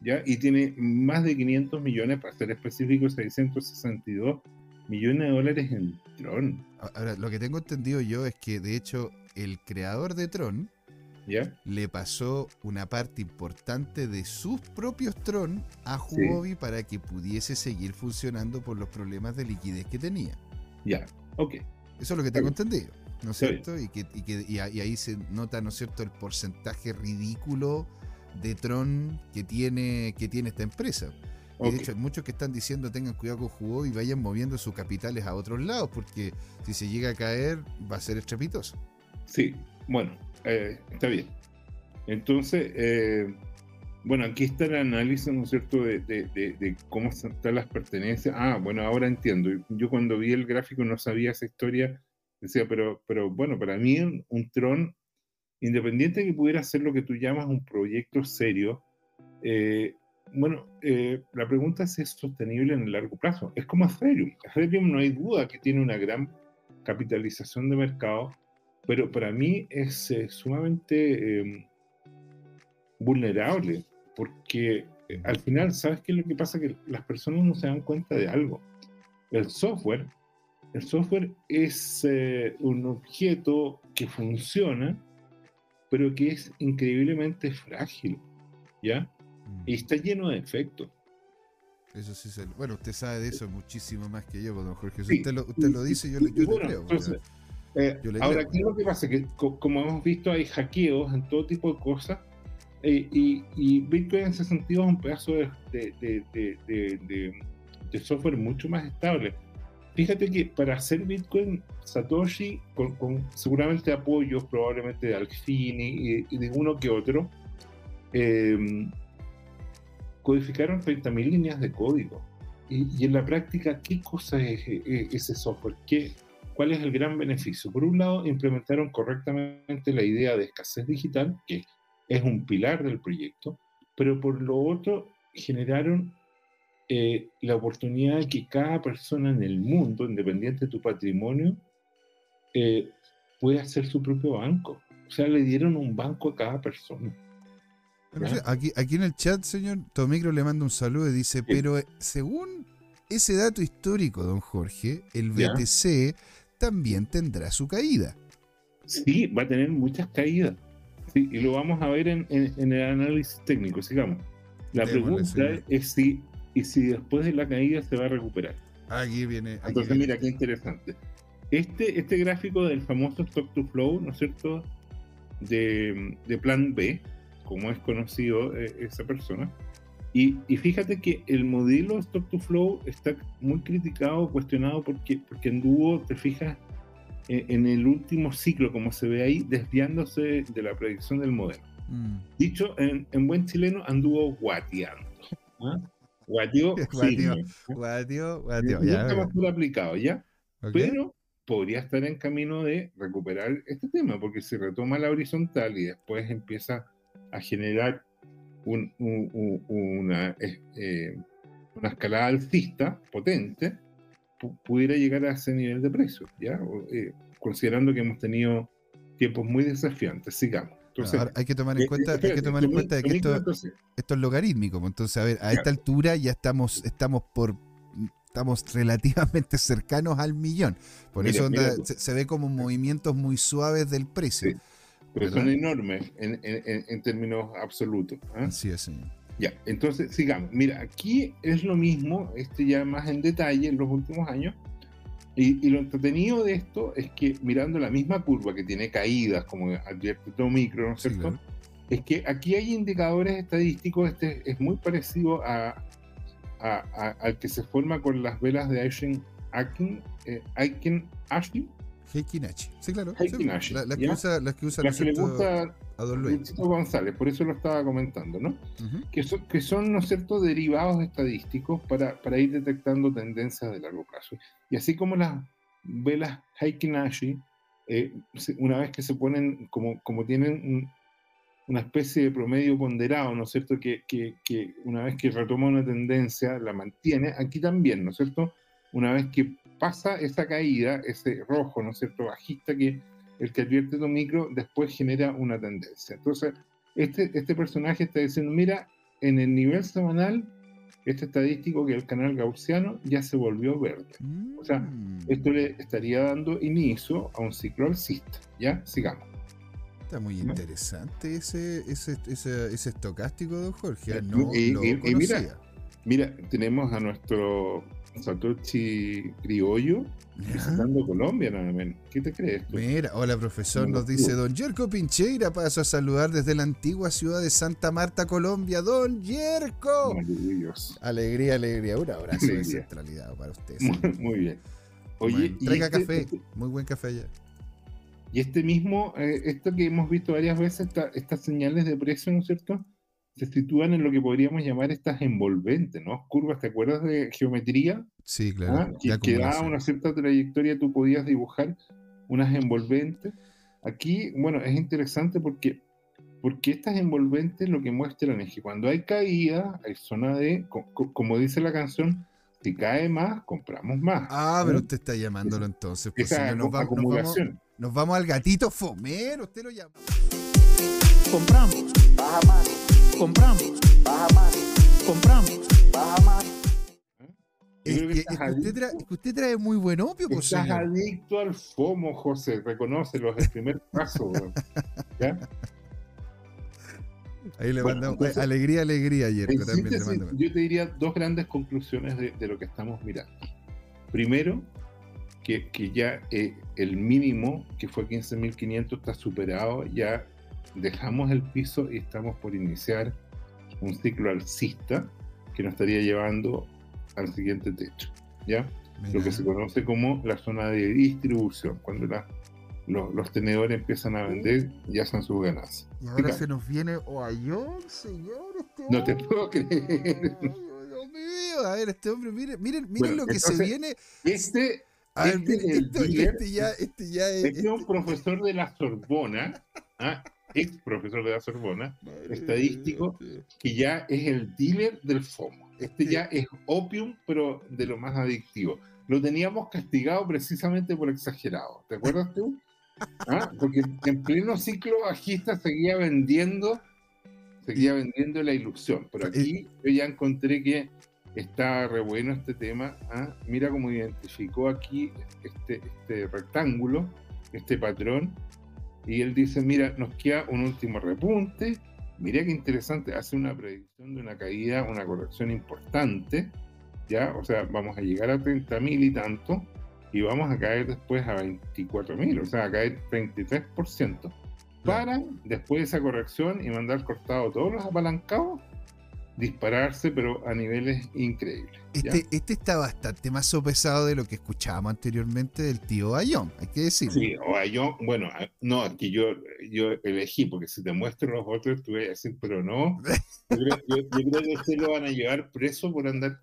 S2: ¿ya? Y tiene más de 500 millones, para ser específico, 662 millones de dólares en Tron.
S1: Ahora, lo que tengo entendido yo es que, de hecho, el creador de Tron
S2: ¿Ya?
S1: le pasó una parte importante de sus propios Tron a Huobi para que pudiese seguir funcionando por los problemas de liquidez que tenía.
S2: Ya, ok.
S1: Eso es lo que tengo entendido. ¿no es cierto? Y, que, y, que, y, ahí se nota, ¿no es cierto?, el porcentaje ridículo de Tron que tiene, que tiene esta empresa. De hecho, hay muchos que están diciendo tengan cuidado con Hugo y vayan moviendo sus capitales a otros lados, porque si se llega a caer va a ser estrepitoso.
S2: Sí, bueno, eh, está bien. Entonces, eh, bueno, aquí está el análisis, ¿no es cierto?, de, de, de, cómo están las pertenencias. Ah, bueno, ahora entiendo. Yo cuando vi el gráfico no sabía esa historia Decía, pero, pero bueno, para mí un, Tron, independiente de que pudiera ser lo que tú llamas un proyecto serio, eh, bueno, eh, la pregunta es si es sostenible en el largo plazo. Es como Ethereum. Ethereum no hay duda que tiene una gran capitalización de mercado, pero para mí es eh, sumamente em, vulnerable, porque al final, ¿sabes qué es lo que pasa? Que las personas no se dan cuenta de algo. El software el software es eh, un objeto que funciona, pero que es increíblemente frágil, ¿ya?
S1: Mm.
S2: Y está lleno de efectos.
S1: Eso sí, se- bueno, usted sabe de eso muchísimo más que yo, pues, don Jorge. Si
S2: Sí.
S1: usted lo, usted lo dice, yo, le- yo le
S2: Bueno,
S1: creo.
S2: entonces, Eh,
S1: Yo le
S2: ahora,
S1: creo.
S2: ¿qué es lo que pasa? Que co- como hemos visto, hay hackeos en todo tipo de cosas. eh, y, y Bitcoin en ese sentido es un pedazo de, de- de- de- de- de- de software mucho más estable. Fíjate que para hacer Bitcoin, Satoshi, con, con seguramente apoyos probablemente de Alfini y, y de uno que otro, eh, codificaron 30.000 líneas de código. Y, en la práctica, ¿qué cosa es eh, ese? ¿Qué, ¿Cuál es el gran beneficio? Por un lado, implementaron correctamente la idea de escasez digital, que es un pilar del proyecto, pero por lo otro, generaron eh, la oportunidad de que cada persona en el mundo, independiente de tu patrimonio, eh, pueda hacer su propio banco. O sea, le dieron un banco a cada persona.
S1: Aquí, aquí en el chat, señor Tomicro le manda un saludo y dice, pero eh, según ese dato histórico, don Jorge, el
S2: Ya.
S1: BTC también tendrá su caída.
S2: Sí, va a tener muchas caídas. Sí, y lo vamos a ver en, en- en el análisis técnico, sigamos. La
S1: Démosle,
S2: pregunta es si, y si después de la caída se va a recuperar.
S1: Aquí viene. aquí
S2: Entonces,
S1: viene.
S2: mira, qué interesante. Este, este gráfico del famoso stock to flow, ¿no es cierto? De, de plan B, como es conocido eh, esa persona. Y, y fíjate que el modelo stock to flow está muy criticado, cuestionado, porque, porque anduvo, te fijas, eh, en el último ciclo, como se ve ahí, desviándose de la predicción del modelo.
S1: Mm.
S2: Dicho en, en buen chileno, anduvo guateando. ¿ah? Guateó,
S1: Guateó.
S2: ¿no?
S1: Guatio, guatio, ya, ya.
S2: más aplicado, ¿ya?
S1: Ok.
S2: Pero podría estar en camino de recuperar este tema, porque si retoma la horizontal y después empieza a generar un- un- un- una, eh, eh, una escalada alcista potente, pu- pudiera llegar a ese nivel de precio, ¿ya? O, eh, considerando que hemos tenido tiempos muy desafiantes, sigamos. Entonces,
S1: Ahora, hay que tomar en
S2: eh,
S1: cuenta, hay que tomar en cuenta de que esto, es logarítmico. pues, Entonces, a ver, a
S2: Claro.
S1: esta altura ya estamos, estamos por estamos relativamente cercanos al millón. Por
S2: Mira,
S1: eso onda, se, se ve como movimientos muy suaves del precio.
S2: Sí. Pero
S1: ¿verdad?
S2: son enormes en, en- en- términos absolutos. ¿ah?
S1: Así es, señor.
S2: Ya, entonces sigamos. Mira, aquí es lo mismo, este ya más en detalle en los últimos años. Y, y lo entretenido de esto es que mirando la misma curva que tiene caídas, como advierte todo micro, ¿no es
S1: Sí,
S2: cierto?
S1: claro.
S2: Es que aquí hay indicadores estadísticos, este es muy parecido a, a- a- al que se forma con las velas de Aiken, Aiken, eh, Aiken Ashley,
S1: Heikinachi. Sí, claro. sí, la- las, que
S2: ¿ya?
S1: usa, las que usa
S2: la que le gusta
S1: a Don Luis.
S2: González, por eso lo estaba comentando, ¿no?
S1: Ujú.
S2: que son, que son ¿no es cierto?, derivados estadísticos para, para ir detectando tendencias de largo plazo. Y así como las velas Heikinashi, eh, una vez que se ponen, como, como tienen un- una especie de promedio ponderado, ¿no es cierto?, que, que- que una vez que retoma una tendencia, la mantiene, aquí también, ¿no es cierto?, una vez que pasa esa caída, ese rojo, ¿no es cierto?, bajista que el que advierte tu micro, después genera una tendencia. Entonces, este, este personaje está diciendo, mira, en el nivel semanal, este estadístico que es el canal gaussiano ya se volvió verde. O sea,
S1: Mm.
S2: Esto le estaría dando inicio a un ciclo alcista. ¿Ya? Sigamos.
S1: Está muy
S2: ¿no?
S1: interesante ese, ese, ese, ese estocástico, don Jorge. No
S2: y- y- y mira. Mira, tenemos a nuestro Satoshi Criollo visitando Colombia, nada menos. ¿Qué te crees tú?
S1: Mira, hola profesor,
S2: No,
S1: nos dice. Don Yerko Pincheira, paso a saludar desde la antigua ciudad de Santa Marta, Colombia. Don Yerko. Alegría, alegría. Un abrazo de
S2: Alegría.
S1: centralidad para usted.
S2: Muy, bien. Oye,
S1: Bueno,
S2: y
S1: traiga
S2: este-
S1: café,
S2: este-
S1: muy buen café allá.
S2: Y este mismo, eh, esto que hemos visto varias veces, esta- estas señales de precio, ¿no es cierto? Se sitúan en lo que podríamos llamar estas envolventes, ¿no? Curvas, ¿te acuerdas de geometría?
S1: Sí, claro.
S2: ¿Ah? Que, daba
S1: acumulación.
S2: una cierta trayectoria, tú podías dibujar unas envolventes. Aquí, bueno, es interesante porque, porque estas envolventes lo que muestran es que cuando hay caída, hay zona de, co- co- como dice la canción, si cae más, compramos más.
S1: Ah, pero
S2: ¿no?
S1: usted está llamándolo entonces. Pues,
S2: Esa
S1: señor, nos,
S2: acu-
S1: va- nos vamos,
S2: acumulación.
S1: nos vamos al gatito fomero, usted lo llama.
S3: Compramos,
S4: baja más,
S3: compramos,
S4: baja más,
S3: compramos.
S4: baja más.
S1: Es que, es que usted, trae, es que usted trae muy buen opio, pues,
S2: Estás
S1: señor.
S2: adicto al FOMO, José, reconócelo, es el primer paso. ¿Ya?
S1: Ahí le
S2: Bueno,
S1: mandamos
S2: entonces,
S1: alegría, alegría, Yerko también le mando.
S2: yo te diría dos grandes conclusiones de, de lo que estamos mirando. Primero, que, que ya eh, el mínimo, que fue 15.500, está superado, ya dejamos el piso y estamos por iniciar un ciclo alcista que nos estaría llevando al siguiente techo, ¿ya? Lo
S1: Mira.
S2: que se conoce como la zona de distribución, cuando la- lo- los tenedores empiezan a vender y hacen sus ganancias.
S1: Y ahora se nos viene Oayón, señor. Este
S2: No te
S1: hombre.
S2: puedo creer.
S1: Dios mío. A ver, este hombre, miren, miren, miren
S2: Bueno,
S1: lo que se
S2: entonces,
S1: viene.
S2: Este
S1: A ver,
S2: este
S1: este ya, este ya es.
S2: Este es un profesor de la Sorbona, ¿ah? Ex profesor de la Sorbona, estadístico, que ya es el dealer del FOMO. Este
S1: Sí.
S2: ya es opium, pero de lo más adictivo. Lo teníamos castigado precisamente por exagerado. ¿Te acuerdas tú? ¿Ah? Porque en pleno ciclo bajista seguía vendiendo, seguía vendiendo la ilusión. Pero aquí yo ya encontré que está re bueno este tema. ¿ah? Mira cómo identificó aquí este, este rectángulo, este patrón. Y él dice, mira, nos queda un último repunte. Mira qué interesante, hace una predicción de una caída, una corrección importante. ¿Ya? O sea, vamos a llegar a 30.000 y tanto. Y vamos a caer después a 24.000, o sea, a caer 33%. Para, después de esa corrección y mandar cortado todos los apalancados, dispararse, pero a niveles increíbles.
S1: Este, este está bastante más sopesado de lo que escuchábamos anteriormente del tío Ayón, hay que decirlo.
S2: Sí, o yo, bueno, no, aquí yo, yo elegí, porque si te muestro los otros, tú vas a decir, pero no. Yo creo, yo- yo creo que este lo van a llevar preso por andar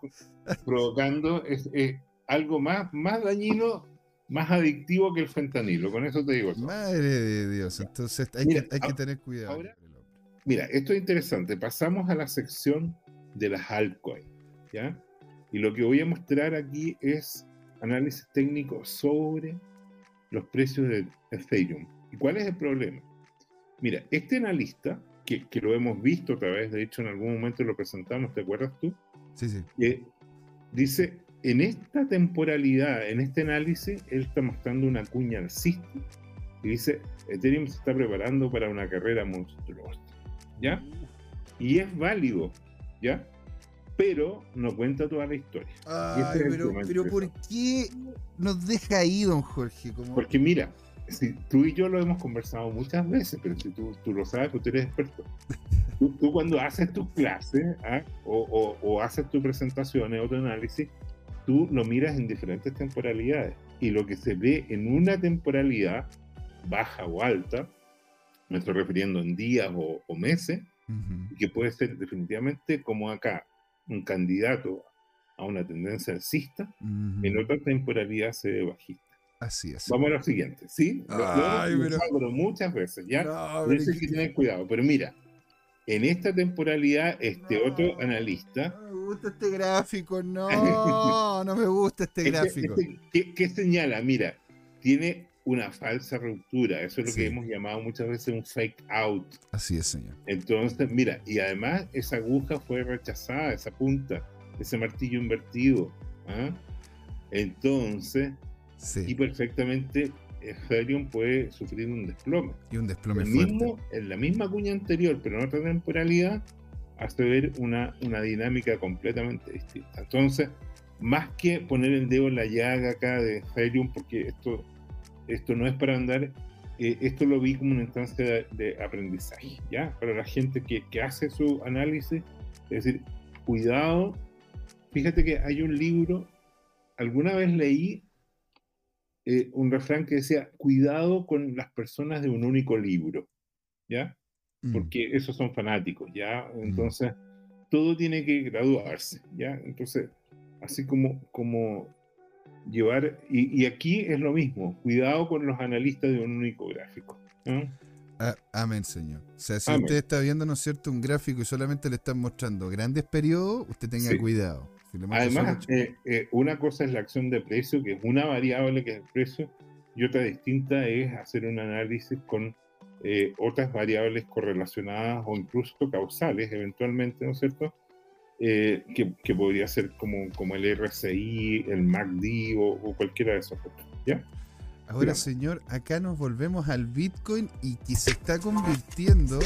S2: provocando es, es algo más, más dañino, más adictivo que el fentanilo. Con eso te digo. todo.
S1: Madre de Dios, entonces hay,
S2: Mira,
S1: que, hay que tener cuidado.
S2: ahora-. Mira, esto es interesante. Pasamos a la sección de las altcoins, ¿ya? Y lo que voy a mostrar aquí es análisis técnico sobre los precios de Ethereum. ¿Y cuál es el problema? Mira, este analista, que, que lo hemos visto otra vez, de hecho en algún momento lo presentamos, ¿te acuerdas tú?
S1: Sí, sí.
S2: Eh, dice, en esta temporalidad, en este análisis, él está mostrando una cuña alcista y dice, Ethereum se está preparando para una carrera monstruosa, ¿ya? Y es válido, ¿ya? Pero no cuenta toda la historia.
S1: Ay,
S2: este es
S1: pero, pero ¿por qué nos deja ahí, don Jorge? Como...
S2: Porque mira, si tú y yo lo hemos conversado muchas veces, pero si tú, tú lo sabes, porque tú eres experto. Tú, tú cuando haces tus clases ¿ah? o, o- o haces tus presentaciones o tu análisis, tú lo miras en diferentes temporalidades. Y lo que se ve en una temporalidad, baja o alta, me estoy refiriendo en días o, o meses, que puede ser definitivamente como acá, un candidato a una tendencia alcista,
S1: Ujú.
S2: en otra temporalidad se ve bajista.
S1: Así es.
S2: Vamos a lo siguiente, ¿sí? Lo, lo hemos
S1: Ay, pero-
S2: muchas veces, ¿ya?
S1: No, pero
S2: eso hay
S1: que-
S2: que tener cuidado. Pero mira, en esta temporalidad, este
S1: No.
S2: otro analista,
S1: No me gusta este gráfico, no, no me gusta este
S2: este-
S1: gráfico.
S2: este, ¿qué, qué señala? Mira, tiene una falsa ruptura. Eso es lo
S1: Sí.
S2: que hemos llamado muchas veces un fake out.
S1: Así es, señor.
S2: Entonces, mira, y además esa aguja fue rechazada, esa punta, ese martillo invertido. ¿ah? Entonces, y
S1: Sí,
S2: perfectamente Ethereum puede sufrir un desplome.
S1: y un desplome
S2: el
S1: fuerte.
S2: mismo, en la misma cuña anterior, pero en otra temporalidad, hace ver una, una dinámica completamente distinta. Entonces, más que poner el dedo en la llaga acá de Ethereum, porque esto, esto no es para andar, eh, esto lo vi como una instancia de, de aprendizaje, ¿ya? Para la gente que, que hace su análisis, es decir, cuidado, fíjate que hay un libro, alguna vez leí eh, un refrán que decía, cuidado con las personas de un único libro, ¿ya?
S1: Mm.
S2: Porque esos son fanáticos, ¿ya? Entonces, todo tiene que graduarse, ¿ya? Entonces, así como, como llevar, y, y aquí es lo mismo, cuidado con los analistas de un único gráfico.
S1: Ah, amén, señor. O sea, si
S2: Amén.
S1: usted está viendo, ¿no es cierto?, un gráfico y solamente le están mostrando grandes periodos, usted tenga
S2: Sí.
S1: cuidado. Si
S2: Además, eh, eh, una cosa es la acción de precio, que es una variable que es el precio, y otra distinta es hacer un análisis con eh, otras variables correlacionadas o incluso causales, eventualmente, ¿no es cierto? Eh, que, que podría ser como, como el RSI, el MACD o, o cualquiera de esos ¿ya?
S1: Ahora, señor, acá nos volvemos al Bitcoin y que se está convirtiendo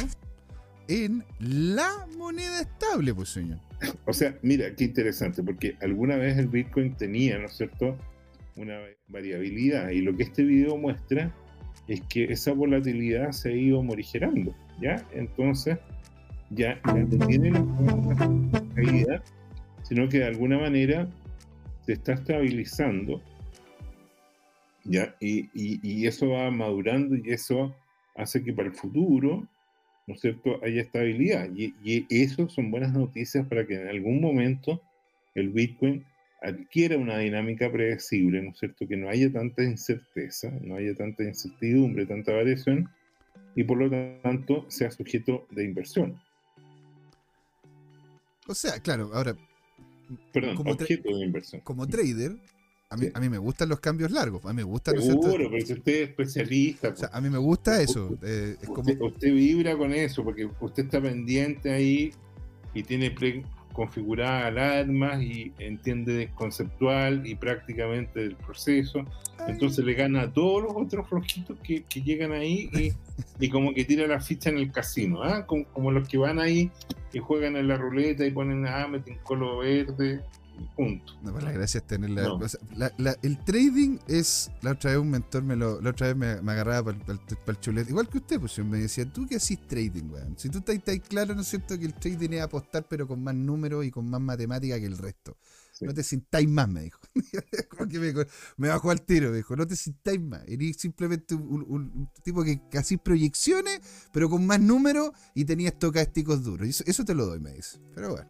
S1: en la moneda estable, pues señor.
S2: O sea, mira, qué interesante, porque alguna vez el Bitcoin tenía, ¿no es cierto?, una variabilidad. Y lo que este video muestra es que esa volatilidad se ha ido morigerando, ¿ya? Entonces, ya, ya no tiene la misma caída, sino que de alguna manera se está estabilizando, ¿ya? Y, y- y eso va madurando y eso hace que para el futuro, ¿no es cierto?, haya estabilidad. Y, y eso son buenas noticias para que en algún momento el Bitcoin adquiera una dinámica predecible, ¿no es cierto?, que no haya tanta incerteza, no haya tanta incertidumbre, tanta variación, y por lo tanto sea sujeto de inversión.
S1: O sea, claro, ahora,
S2: Perdón,
S1: Como tra-
S2: objeto de inversión.
S1: como trader, a mí,
S2: Sí.
S1: a mí me gustan los cambios largos. A mí me gusta, ¿no es cierto?
S2: Seguro, pero si usted es especialista,
S1: O sea, a mí me gusta eso. eh, es como,
S2: usted, usted vibra con eso, porque usted está pendiente ahí y tiene configuradas alarmas y entiende conceptual y prácticamente del proceso. Entonces le gana a todos los otros flojitos que, que llegan ahí y, y como que tira la ficha en el casino, ¿ah? como, como los que van ahí y juegan en la ruleta y ponen, ah, me tincó lo verde punto.
S1: No, pues la gracia es tener la,
S2: No.
S1: o sea, la- la- el trading es. La otra vez un mentor me lo. La otra vez me, me agarraba para el chulete. Igual que usted, pues me decía, ¿tú qué haces trading, weón? Si tú estás, estás claro, ¿no es cierto? Que el trading es apostar, pero con más números y con más matemática que el resto.
S2: Sí.
S1: No te sintáis más, me dijo. Como que me, me bajó al tiro, me dijo, no te sintáis más. Eres simplemente un, un- un tipo que casi proyecciones, pero con más números y tenías estocásticos duros. Eso, eso te lo doy, me dice. Pero bueno.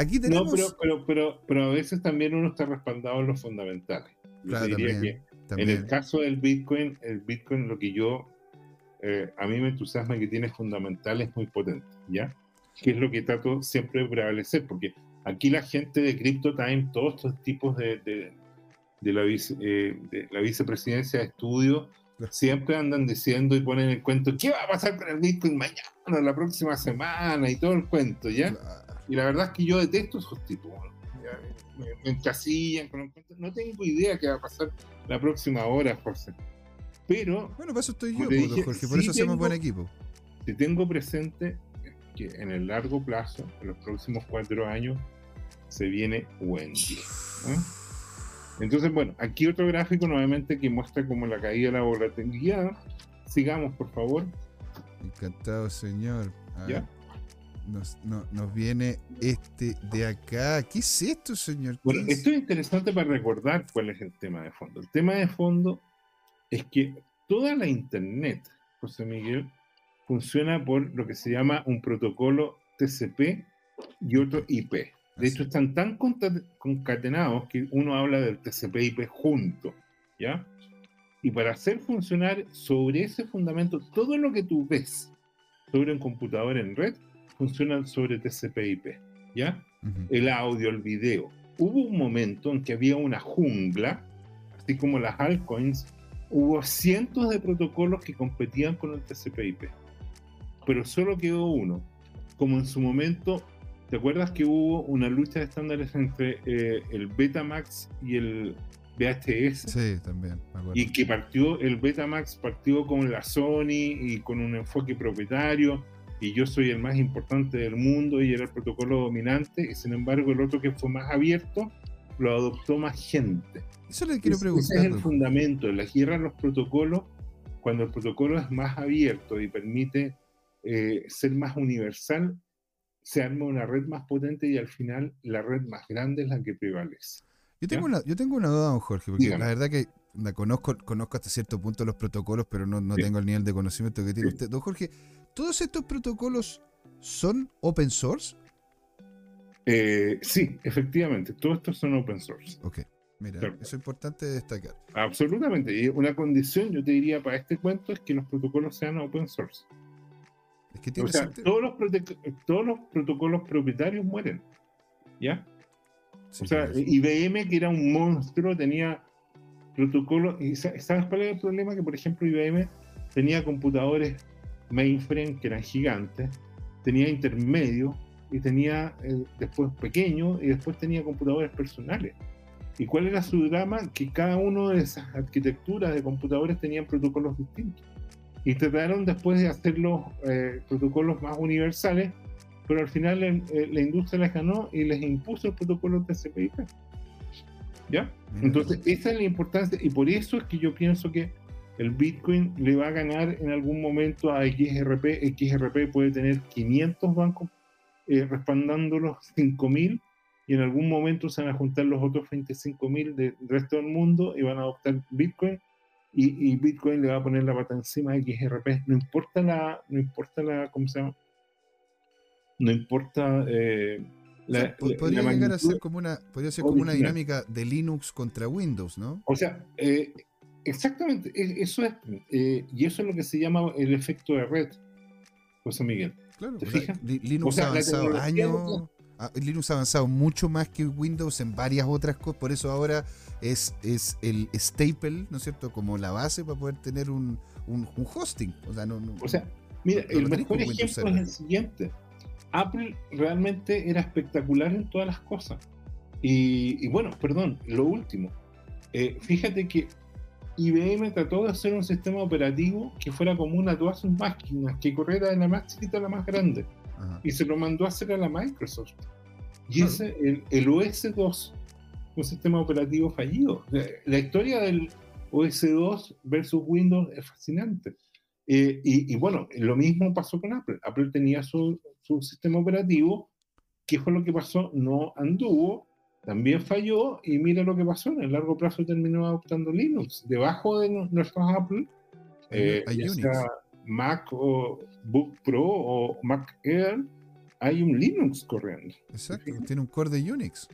S1: Aquí tenemos.
S2: No, pero, pero, pero, pero a veces también uno está respaldado en los fundamentales.
S1: Claro,
S2: diría
S1: también,
S2: que
S1: también.
S2: En el caso del Bitcoin, el Bitcoin lo que yo, eh, a mí me entusiasma que tiene fundamentales muy potentes, ¿ya? Que es lo que trato siempre de prevalecer, porque aquí la gente de CryptoTime, todos estos tipos de, de, de la, vice- eh, de la vicepresidencia de estudio,
S1: Claro.
S2: siempre andan diciendo y ponen el cuento, ¿qué va a pasar con el Bitcoin mañana, la próxima semana y todo el cuento, ¿ya? Y la verdad es que yo detesto esos tipos. Me, me encasillan. No tengo idea qué va a pasar la próxima hora, José. Pero
S1: Bueno, para eso estoy yo,
S2: te
S1: pues,
S2: dije,
S1: Jorge. Por
S2: sí
S1: eso hacemos
S2: tengo-
S1: buen equipo.
S2: si tengo presente que en el largo plazo, en los próximos cuatro años, se viene Wendy. ¿no? Entonces, bueno, aquí otro gráfico nuevamente que muestra como la caída de la volatilidad. Sigamos, por favor.
S1: Encantado, señor. A
S2: ¿Ya?
S1: Nos, no- nos viene este de acá. ¿Qué es esto, señor? ¿Qué
S2: Bueno,
S1: es?
S2: esto es interesante para recordar cuál es el tema de fondo. El tema de fondo es que toda la Internet, José Miguel, funciona por lo que se llama un protocolo TCP y otro IP. De
S1: Así.
S2: hecho, están tan concatenados que uno habla del TCP/IP junto, ¿ya? Y para hacer funcionar sobre ese fundamento, todo lo que tú ves sobre un computador en red funciona sobre TCP/IP, ¿ya?
S1: Ujú.
S2: el audio, el video. Hubo un momento en que había una jungla, así como las altcoins, hubo cientos de protocolos que competían con el TCP/IP, pero solo quedó uno. Como en su momento, ¿te acuerdas que hubo una lucha de estándares entre eh, el Betamax y el VHS?
S1: Sí, también, me acuerdo.
S2: y que partió, el Betamax partió con la Sony y con un enfoque propietario, y yo soy el más importante del mundo y era el protocolo dominante, y sin embargo el otro que fue más abierto lo adoptó más gente.
S1: Eso le quiero preguntar.
S2: Ese es el fundamento, en la guerra los protocolos, cuando el protocolo es más abierto y permite eh, ser más universal, se arma una red más potente y al final la red más grande es la que prevalece.
S1: Yo tengo,
S2: ¿Ya?
S1: una, yo tengo una duda, don Jorge, porque
S2: Dígame.
S1: la verdad que la conozco, conozco hasta cierto punto los protocolos, pero no, no
S2: Sí.
S1: tengo el nivel de conocimiento que tiene
S2: Sí.
S1: usted. Don Jorge, ¿todos estos protocolos son open source?
S2: Eh, sí, efectivamente, todos estos son open source.
S1: Ok, mira,
S2: Claro.
S1: eso es importante destacar.
S2: Absolutamente. Y una condición, yo te diría, para este cuento es que los protocolos sean open source.
S1: Es que
S2: O
S1: tiene
S2: sea,
S1: sentido.
S2: todos los, prote- todos los protocolos propietarios mueren. ¿Ya?
S1: Sí,
S2: O sea. IBM, que era un monstruo, tenía protocolos. ¿Y sa- sabes cuál era el problema? Que, por ejemplo, IBM tenía computadores mainframe que eran gigantes, tenía intermedios y tenía eh, después pequeños y después tenía computadores personales. ¿Y cuál era su drama? Que cada una de esas arquitecturas de computadores tenían protocolos distintos. y trataron después de hacer los eh, protocolos más universales, pero al final el- eh, la industria les ganó y les impuso el protocolo TCP/IP. ¿Ya? Entonces, esa es la importancia, y por eso es que yo pienso que el Bitcoin le va a ganar en algún momento a XRP. XRP puede tener 500 bancos eh, respaldando los 5000 y en algún momento se van a juntar los otros 25.000 del resto del mundo y van a adoptar Bitcoin y, y Bitcoin le va a poner la pata encima a XRP. No importa la, no importa la, ¿cómo se llama? No importa eh,
S1: O
S2: la,
S1: sea, po-
S2: la-
S1: podría
S2: la
S1: llegar a ser como una, podría ser como una
S2: original.
S1: dinámica de Linux contra Windows, ¿no?
S2: O sea, eh, exactamente, e- eso es, eh, y eso es lo que se llama el efecto de red, José Miguel.
S1: Claro,
S2: ¿Te fijas?
S1: Li- Linux
S2: O sea,
S1: ha avanzado años. ah, Linux ha avanzado mucho más que Windows en varias otras cosas, por eso ahora es, es el staple, ¿no es cierto? Como la base para poder tener un, un, un hosting. O sea, no, no-
S2: O sea, mira, el mejor ejemplo es el siguiente. Apple realmente era espectacular en todas las cosas. Y, y bueno, perdón, lo último. Eh, fíjate que IBM trató de hacer un sistema operativo que fuera común a todas sus máquinas, que corriera de la más chiquita a la más grande.
S1: Ajá.
S2: y se lo mandó a hacer a la Microsoft. Y
S1: Claro.
S2: ese, el, el OS2, un sistema operativo fallido. La, la historia del OS2 versus Windows es fascinante. Eh, y, y bueno, lo mismo pasó con Apple. Apple tenía su, su sistema operativo. ¿Qué fue lo que pasó? No anduvo, también falló y mira lo que pasó. En el largo plazo terminó adoptando Linux. Debajo de nu- nuestros Apple,
S1: Hay-
S2: eh,
S1: hay
S2: ya
S1: Unix.
S2: sea Mac o Book Pro o Mac Air, hay un Linux corriendo.
S1: Exacto, tiene un core de Unix.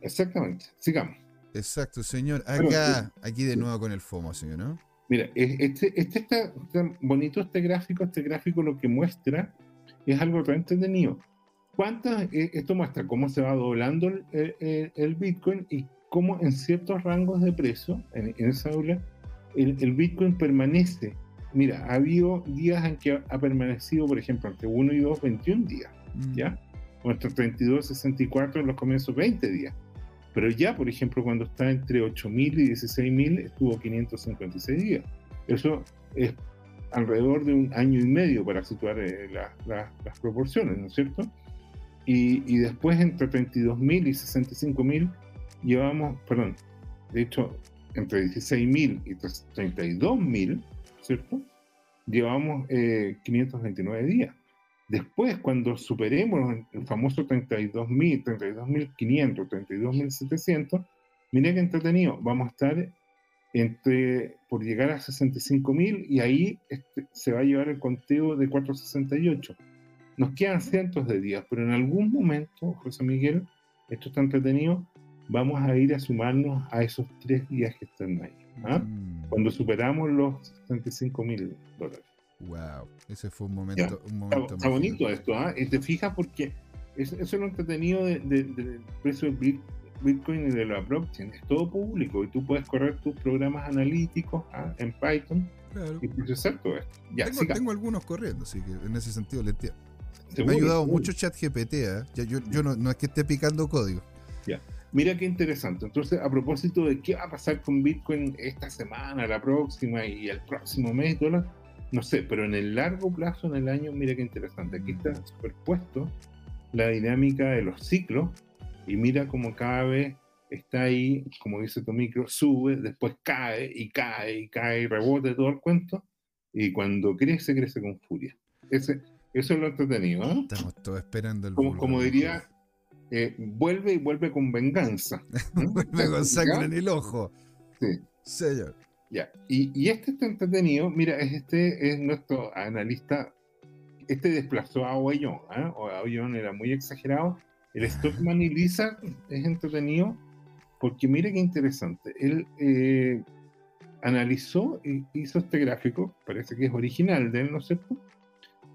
S2: Exactamente. Sigamos.
S1: Exacto, señor. Acá, aquí de nuevo con el FOMO, señor, ¿no?
S2: Mira, este, este está, está bonito este gráfico. Este gráfico lo que muestra es algo re entretenido. ¿Cuántas? eh, esto muestra cómo se va doblando el, el- el Bitcoin y cómo en ciertos rangos de precio, en, en esa aula, el, el Bitcoin permanece. Mira, ha habido días en que ha permanecido, por ejemplo, entre 1 y 2, 21 días.
S1: Mm.
S2: ¿ya? Nuestro 32, 64 en los comienzos 20 días. Pero ya, por ejemplo, cuando está entre 8.000 y 16.000, estuvo 556 días. Eso es alrededor de un año y medio para situar eh, la- la- las proporciones, ¿no es cierto? Y, y después entre 32.000 y 65.000 llevamos, perdón, de hecho, entre 16.000 y 32.000, ¿cierto? Llevamos eh, 529 días. Después, cuando superemos el famoso 32.000, 32.500, 32.700, mira qué entretenido, vamos a estar entre, por llegar a 65.000 y ahí este, se va a llevar el conteo de 468. Nos quedan cientos de días, pero en algún momento, José Miguel, esto está entretenido, vamos a ir a sumarnos a esos tres días que están ahí. ¿ah?
S1: Mm.
S2: Cuando superamos los 75.000 dólares.
S1: Wow, ese fue un momento, un
S2: Está,
S1: momento
S2: está bonito esto, ¿ah? Y te fijas porque eso, eso es lo entretenido de- de- del precio del Bit- Bitcoin y de la blockchain. Es todo público y tú puedes correr tus programas analíticos ¿ah? en Python
S1: Claro.
S2: y procesar todo esto. Ya,
S1: Tengo, tengo algunos corriendo, así que en ese sentido le entiendo. Me
S2: Seguro,
S1: ha ayudado
S2: seguro.
S1: mucho ChatGPT, ¿eh? Ya yo, yo no, no es que esté picando código.
S2: Mira qué interesante. Entonces, a propósito de qué va a pasar con Bitcoin esta semana, la próxima y el próximo mes, no sé, pero en el largo plazo, en el año, mira qué interesante. Aquí está superpuesto la dinámica de los ciclos y mira cómo cada vez está ahí, como dice tu micro, sube, después cae y cae y cae y rebote todo el cuento y cuando crece, crece con furia. Ese, eso es lo entretenido, ¿eh?
S1: Estamos todos esperando el
S2: Como, como diría, eh, vuelve y vuelve con venganza. ¿no?
S1: Vuelve con sangre en el ojo.
S2: Sí.
S1: Señor.
S2: Ya, y, y este está entretenido, mira, es- este es nuestro analista, este desplazó a Ollón, ¿ah? O Ollón era muy exagerado. El Stockman y Lizard es entretenido porque mira qué interesante, él eh, analizó y hizo este gráfico, parece que es original de él, ¿no es cierto?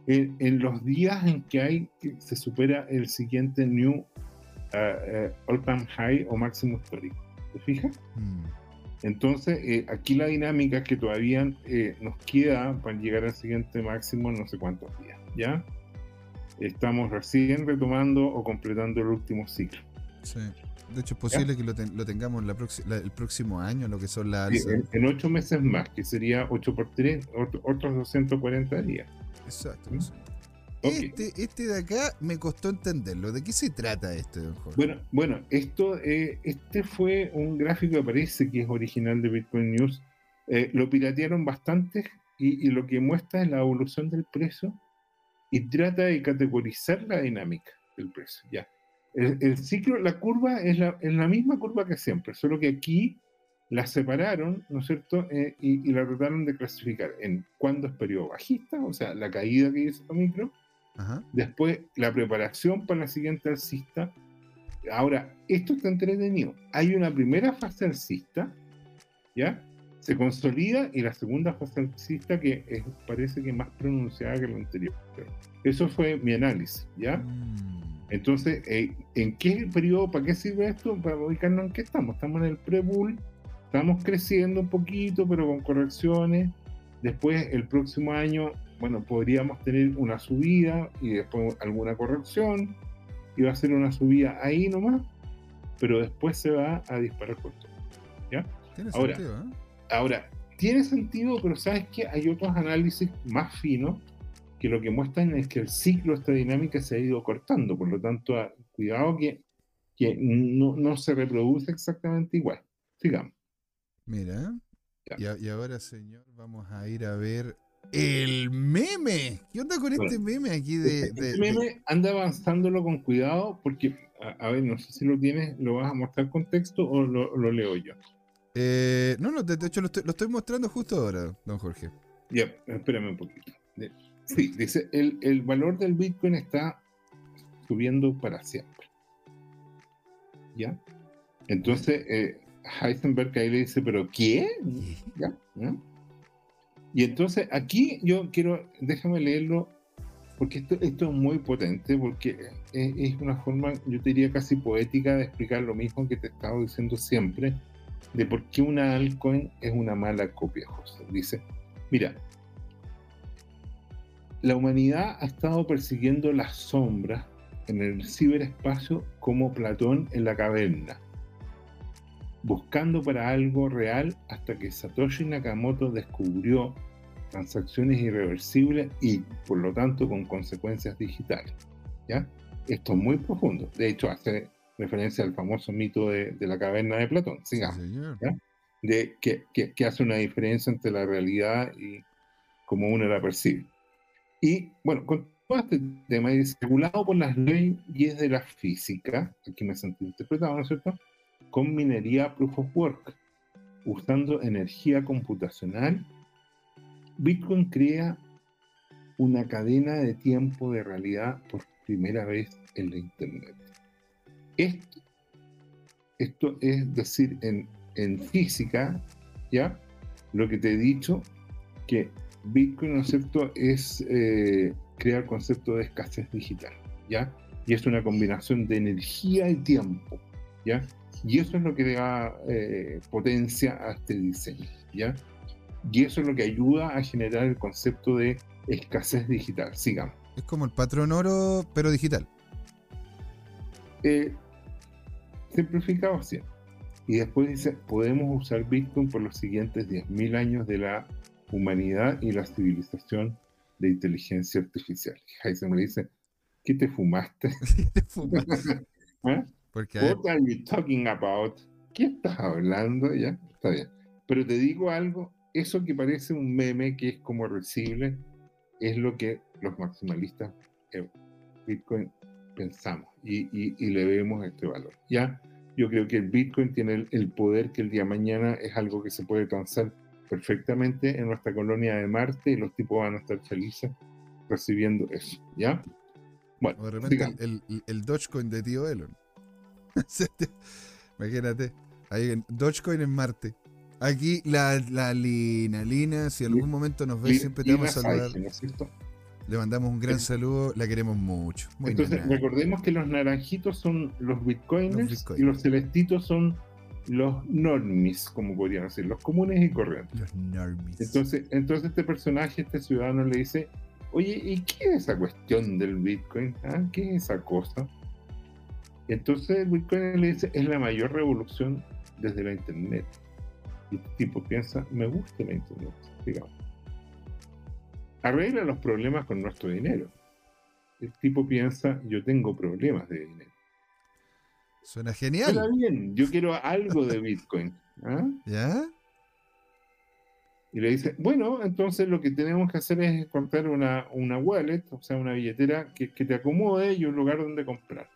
S2: En, en los días en que hay, que se supera el siguiente new ah, eh, all-time high o máximo histórico. ¿Te fijas?
S1: Mm.
S2: Entonces, eh, aquí la dinámica es que todavía eh, nos queda para llegar al siguiente máximo no sé cuántos días, ¿ya? Estamos recién retomando o completando el último ciclo.
S1: Sí. De hecho, es posible que lo, ten- lo tengamos la la- el próximo año, lo que son las
S2: en, en ocho meses más, que sería 8 por 3, otros 240 días.
S1: Exacto.
S2: ¿Mm?
S1: sí.
S2: Ok.
S1: Este, este de acá me costó entenderlo. ¿De qué se trata este, don Jorge?
S2: Bueno, bueno, esto, eh, este fue un gráfico que parece que es original de Bitcoin News. Eh, lo piratearon bastante y, y lo que muestra es la evolución del precio y trata de categorizar la dinámica del precio. Ya. El, el ciclo, la curva es la, es la misma curva que siempre, solo que aquí la separaron, ¿no es cierto? Eh, y, y la trataron de clasificar en cuándo es periodo bajista, o sea, la caída que hizo micro,
S1: Ajá.
S2: Después, la preparación para la siguiente alcista. Ahora, esto está entretenido. Hay una primera fase alcista, ¿ya? Se consolida y la segunda fase alcista que es- parece que más pronunciada que la anterior. Eso fue mi análisis, ¿ya?
S1: Mm.
S2: Entonces, eh, ¿en qué periodo, para qué sirve esto? Para ubicarnos en qué estamos. Estamos en el pre-bull, estamos creciendo un poquito, pero con correcciones. Después, el próximo año, bueno, podríamos tener una subida y después alguna corrección. Y va a ser una subida ahí nomás, pero después se va a disparar por todo.
S1: Tiene
S2: Ahora,
S1: sentido, ¿eh?
S2: Ahora, tiene sentido, pero sabes que hay otros análisis más finos que lo que muestran es que el ciclo de esta dinámica se ha ido cortando, por lo tanto, a- cuidado que, que no, no se reproduce exactamente igual. Sigamos.
S1: Mira. Y, a- y ahora, señor, vamos a ir a ver el meme. ¿Qué onda con este
S2: Bueno,
S1: meme aquí de...
S2: Este
S1: de- de-
S2: meme anda avanzándolo con cuidado porque, a, a ver, no sé si lo tienes, lo vas a mostrar con texto o lo, lo leo yo.
S1: Eh, no, no, de, de hecho lo estoy, lo estoy mostrando justo ahora, don Jorge.
S2: Ya, espérame un poquito. Sí, dice, el, el valor del Bitcoin está subiendo para siempre. ¿Ya? Entonces, eh, Heisenberg ahí le dice, ¿pero qué? Y entonces aquí yo quiero, déjame leerlo, porque esto, esto es muy potente, porque es, es una forma, yo te diría casi poética de explicar lo mismo que te he estado diciendo siempre, de por qué una altcoin es una mala copia, José. Dice, mira, la humanidad ha estado persiguiendo las sombras en el ciberespacio como Platón en la caverna, buscando para algo real hasta que Satoshi Nakamoto descubrió transacciones irreversibles y por lo tanto con consecuencias digitales. ¿ya? Esto es muy profundo. De hecho, hace referencia al famoso mito de, de la caverna de Platón. Sigamos. ¿Ya? de que, que- que hace una diferencia entre la realidad y cómo uno la percibe. Y bueno, con todo este tema es regulado por las leyes de la física, aquí me sentí interpretado, ¿no es cierto? Con minería proof of work, usando energía computacional, Bitcoin crea una cadena de tiempo de realidad por primera vez en la Internet. Esto, es decir, en, física, ¿ya? Lo que te he dicho, que Bitcoin, ¿no es cierto?, es eh, crear concepto de escasez digital, ¿ya? Y es una combinación de energía y tiempo, ¿ya? Y eso es lo que le da eh, potencia a este diseño, ¿ya? Y eso es lo que ayuda a generar el concepto de escasez digital. Sigamos.
S1: Es como el patrón oro, pero digital.
S2: Eh, simplificado así. Y después dice, podemos usar Bitcoin por los siguientes 10.000 años de la humanidad y la civilización de inteligencia artificial. Heisenberg dice, ¿qué te fumaste?
S1: Te fumas.
S2: ¿Ah?
S1: Porque ver,
S2: What are you talking about? ¿Qué estás hablando? Ya, está bien. Pero te digo algo, eso que parece un meme que es como recible, es lo que los maximalistas eh, Bitcoin pensamos y, y- y le vemos este valor. Ya, yo creo que el Bitcoin tiene el, el poder que el día de mañana es algo que se puede transar perfectamente en nuestra colonia de Marte y los tipos van a estar felices recibiendo eso. ¿Ya? Bueno,
S1: de repente el, el, el Dogecoin de tío Elon. Imagínate. Ahí en Dogecoin en Marte. Aquí la, la Lina. Lina, si algún momento nos ves, siempre te vamos a saludar. Le mandamos un gran saludo. La queremos mucho. Muy
S2: Entonces,
S1: nana.
S2: recordemos que los naranjitos son los bitcoiners
S1: Los bitcoiners.
S2: y los celestitos son los normies, como podrían decir, los comunes y corrientes.
S1: Los normies.
S2: Entonces, entonces este personaje, este ciudadano le dice, oye, ¿y qué es esa cuestión del bitcoin? ah? ¿Qué es esa cosa? Entonces el Bitcoin le dice, es la mayor revolución desde la Internet. Y el tipo piensa, me gusta la Internet, digamos. Arregla los problemas con nuestro dinero. El tipo piensa, yo tengo problemas de dinero.
S1: Suena
S2: Suena
S1: genial.
S2: bien, yo quiero algo de Bitcoin. ¿ah?
S1: ¿Ya?
S2: Y le dice, bueno, entonces lo que tenemos que hacer es encontrar una, una wallet, o sea, una billetera que, que te acomode y un lugar donde comprar.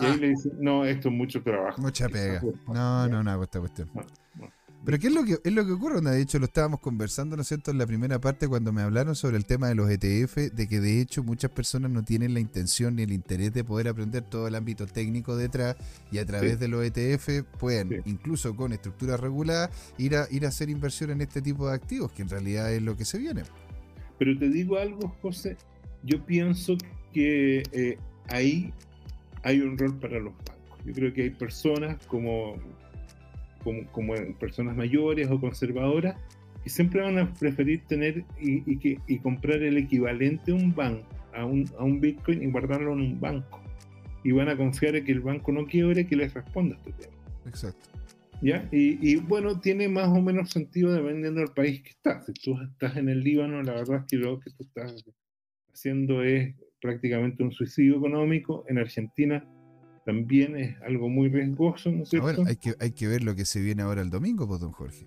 S2: Y ahí
S1: Ah.
S2: le dice, no, esto es mucho trabajo.
S1: Mucha pega. No, no, no, esta cuestión.
S2: No, no.
S1: Pero ¿qué es lo que es lo que ocurre? De hecho, lo estábamos conversando, ¿no es cierto?, en la primera parte cuando me hablaron sobre el tema de los ETF, de que de hecho muchas personas no tienen la intención ni el interés de poder aprender todo el ámbito técnico detrás y a través
S2: Sí.
S1: de los ETF pueden,
S2: Sí.
S1: incluso con estructuras reguladas, ir a, ir a hacer inversión en este tipo de activos, que en realidad es lo que se viene.
S2: Pero te digo algo, José, yo pienso que eh, ahí hay un rol para los bancos. Yo creo que hay personas como, como, como personas mayores o conservadoras que siempre van a preferir tener y, y que, y comprar el equivalente a un banco, a un, a un Bitcoin y guardarlo en un banco. Y van a confiar en que el banco no quiebre, que les responda a este tema.
S1: Exacto.
S2: ¿Ya? Y, y, bueno, tiene más o menos sentido dependiendo del país que estás. Si tú estás en el Líbano, la verdad es que lo que tú estás haciendo es prácticamente un suicidio económico. En Argentina también es algo muy riesgoso, ¿no es cierto?
S1: bueno, hay que, hay que ver lo que se viene ahora el domingo, pues, don Jorge.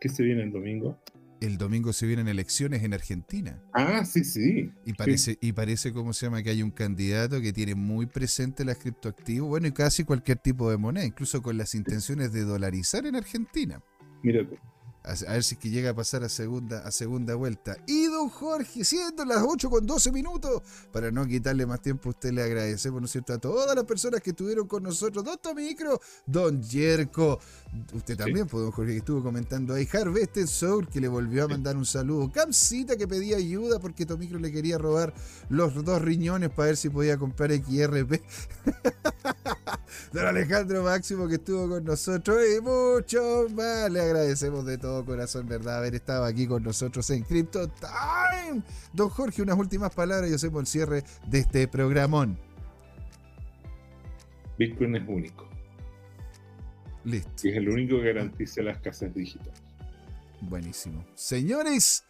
S2: Que se viene el domingo.
S1: El domingo se vienen elecciones en Argentina.
S2: Ah, sí, sí.
S1: Y parece, y parece, ¿cómo se llama? Que hay un candidato que tiene muy presente las criptoactivos, bueno, y casi cualquier tipo de moneda, incluso con las intenciones de dolarizar en Argentina.
S2: Mira.
S1: A, a ver si es que llega a pasar a segunda, a segunda vuelta. Y don Jorge, siendo las 8 con 12 minutos, para no quitarle más tiempo, a usted le agradecemos, ¿no es cierto?, a todas las personas que estuvieron con nosotros. Don Tomicro, don Yerko, usted también, pues, don Jorge, que estuvo comentando ahí. Harvested Soul, que le volvió a mandar un saludo. Camcita, que pedía ayuda porque Tomicro le quería robar los dos riñones para ver si podía comprar XRP. Don Alejandro Máximo que estuvo con nosotros y mucho más. Le agradecemos de todo corazón, ¿verdad? Haber estado aquí con nosotros en Crypto Time. Don Jorge, unas últimas palabras y hacemos el cierre de este programón.
S2: Bitcoin es único.
S1: Listo.
S2: Y es el único que garantiza las casas digitales.
S1: Buenísimo. Señores,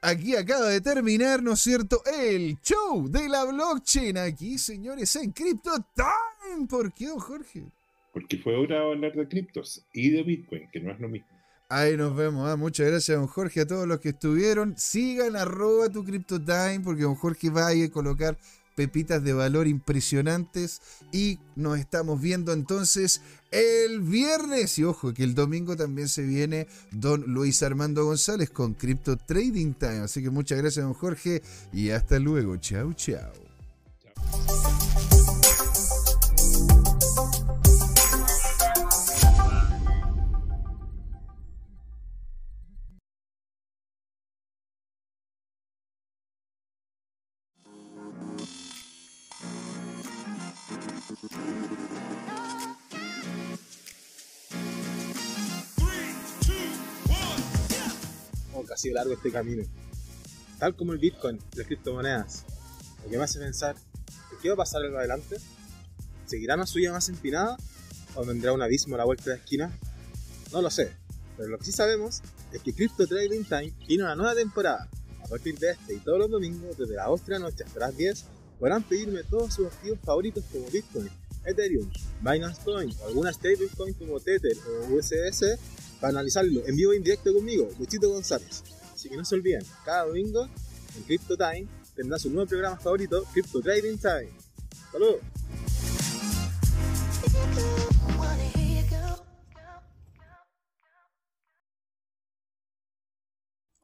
S1: aquí acaba de terminar, ¿no es cierto? El show de la blockchain. Aquí, señores, en Crypto Time. ¿Por qué, don Jorge?
S2: Porque fue hora de hablar de criptos y de Bitcoin, que no es lo mismo.
S1: Ahí nos vemos. ah, Muchas gracias, don Jorge, a todos los que estuvieron. Sigan arroba tu CryptoTime porque don Jorge va a ir a colocar pepitas de valor impresionantes. Y nos estamos viendo entonces el viernes. Y ojo, que el domingo también se viene don Luis Armando González con Crypto Trading Time. Así que muchas gracias, don Jorge. Y hasta luego. Chao, chao.
S5: Oh, que ha largo este camino. Tal como el Bitcoin las criptomonedas. Lo que me hace pensar, ¿qué va a pasar en adelante? ¿Seguirá una suya más empinada? ¿O vendrá un abismo a la vuelta de la esquina? No lo sé, pero lo que sí sabemos es que Crypto Trading Time tiene una nueva temporada. A partir de este y todos los domingos, desde las 8 de la noche hasta las 10, podrán pedirme todos sus activos favoritos como Bitcoin, Ethereum, Binance Coin o alguna stablecoin como Tether o USDC para analizarlo en vivo e indirecto conmigo, Luchito González. Así que no se olviden, cada domingo en Crypto Time tendrá su nuevo programa favorito, Crypto Trading Time. ¡Saludos!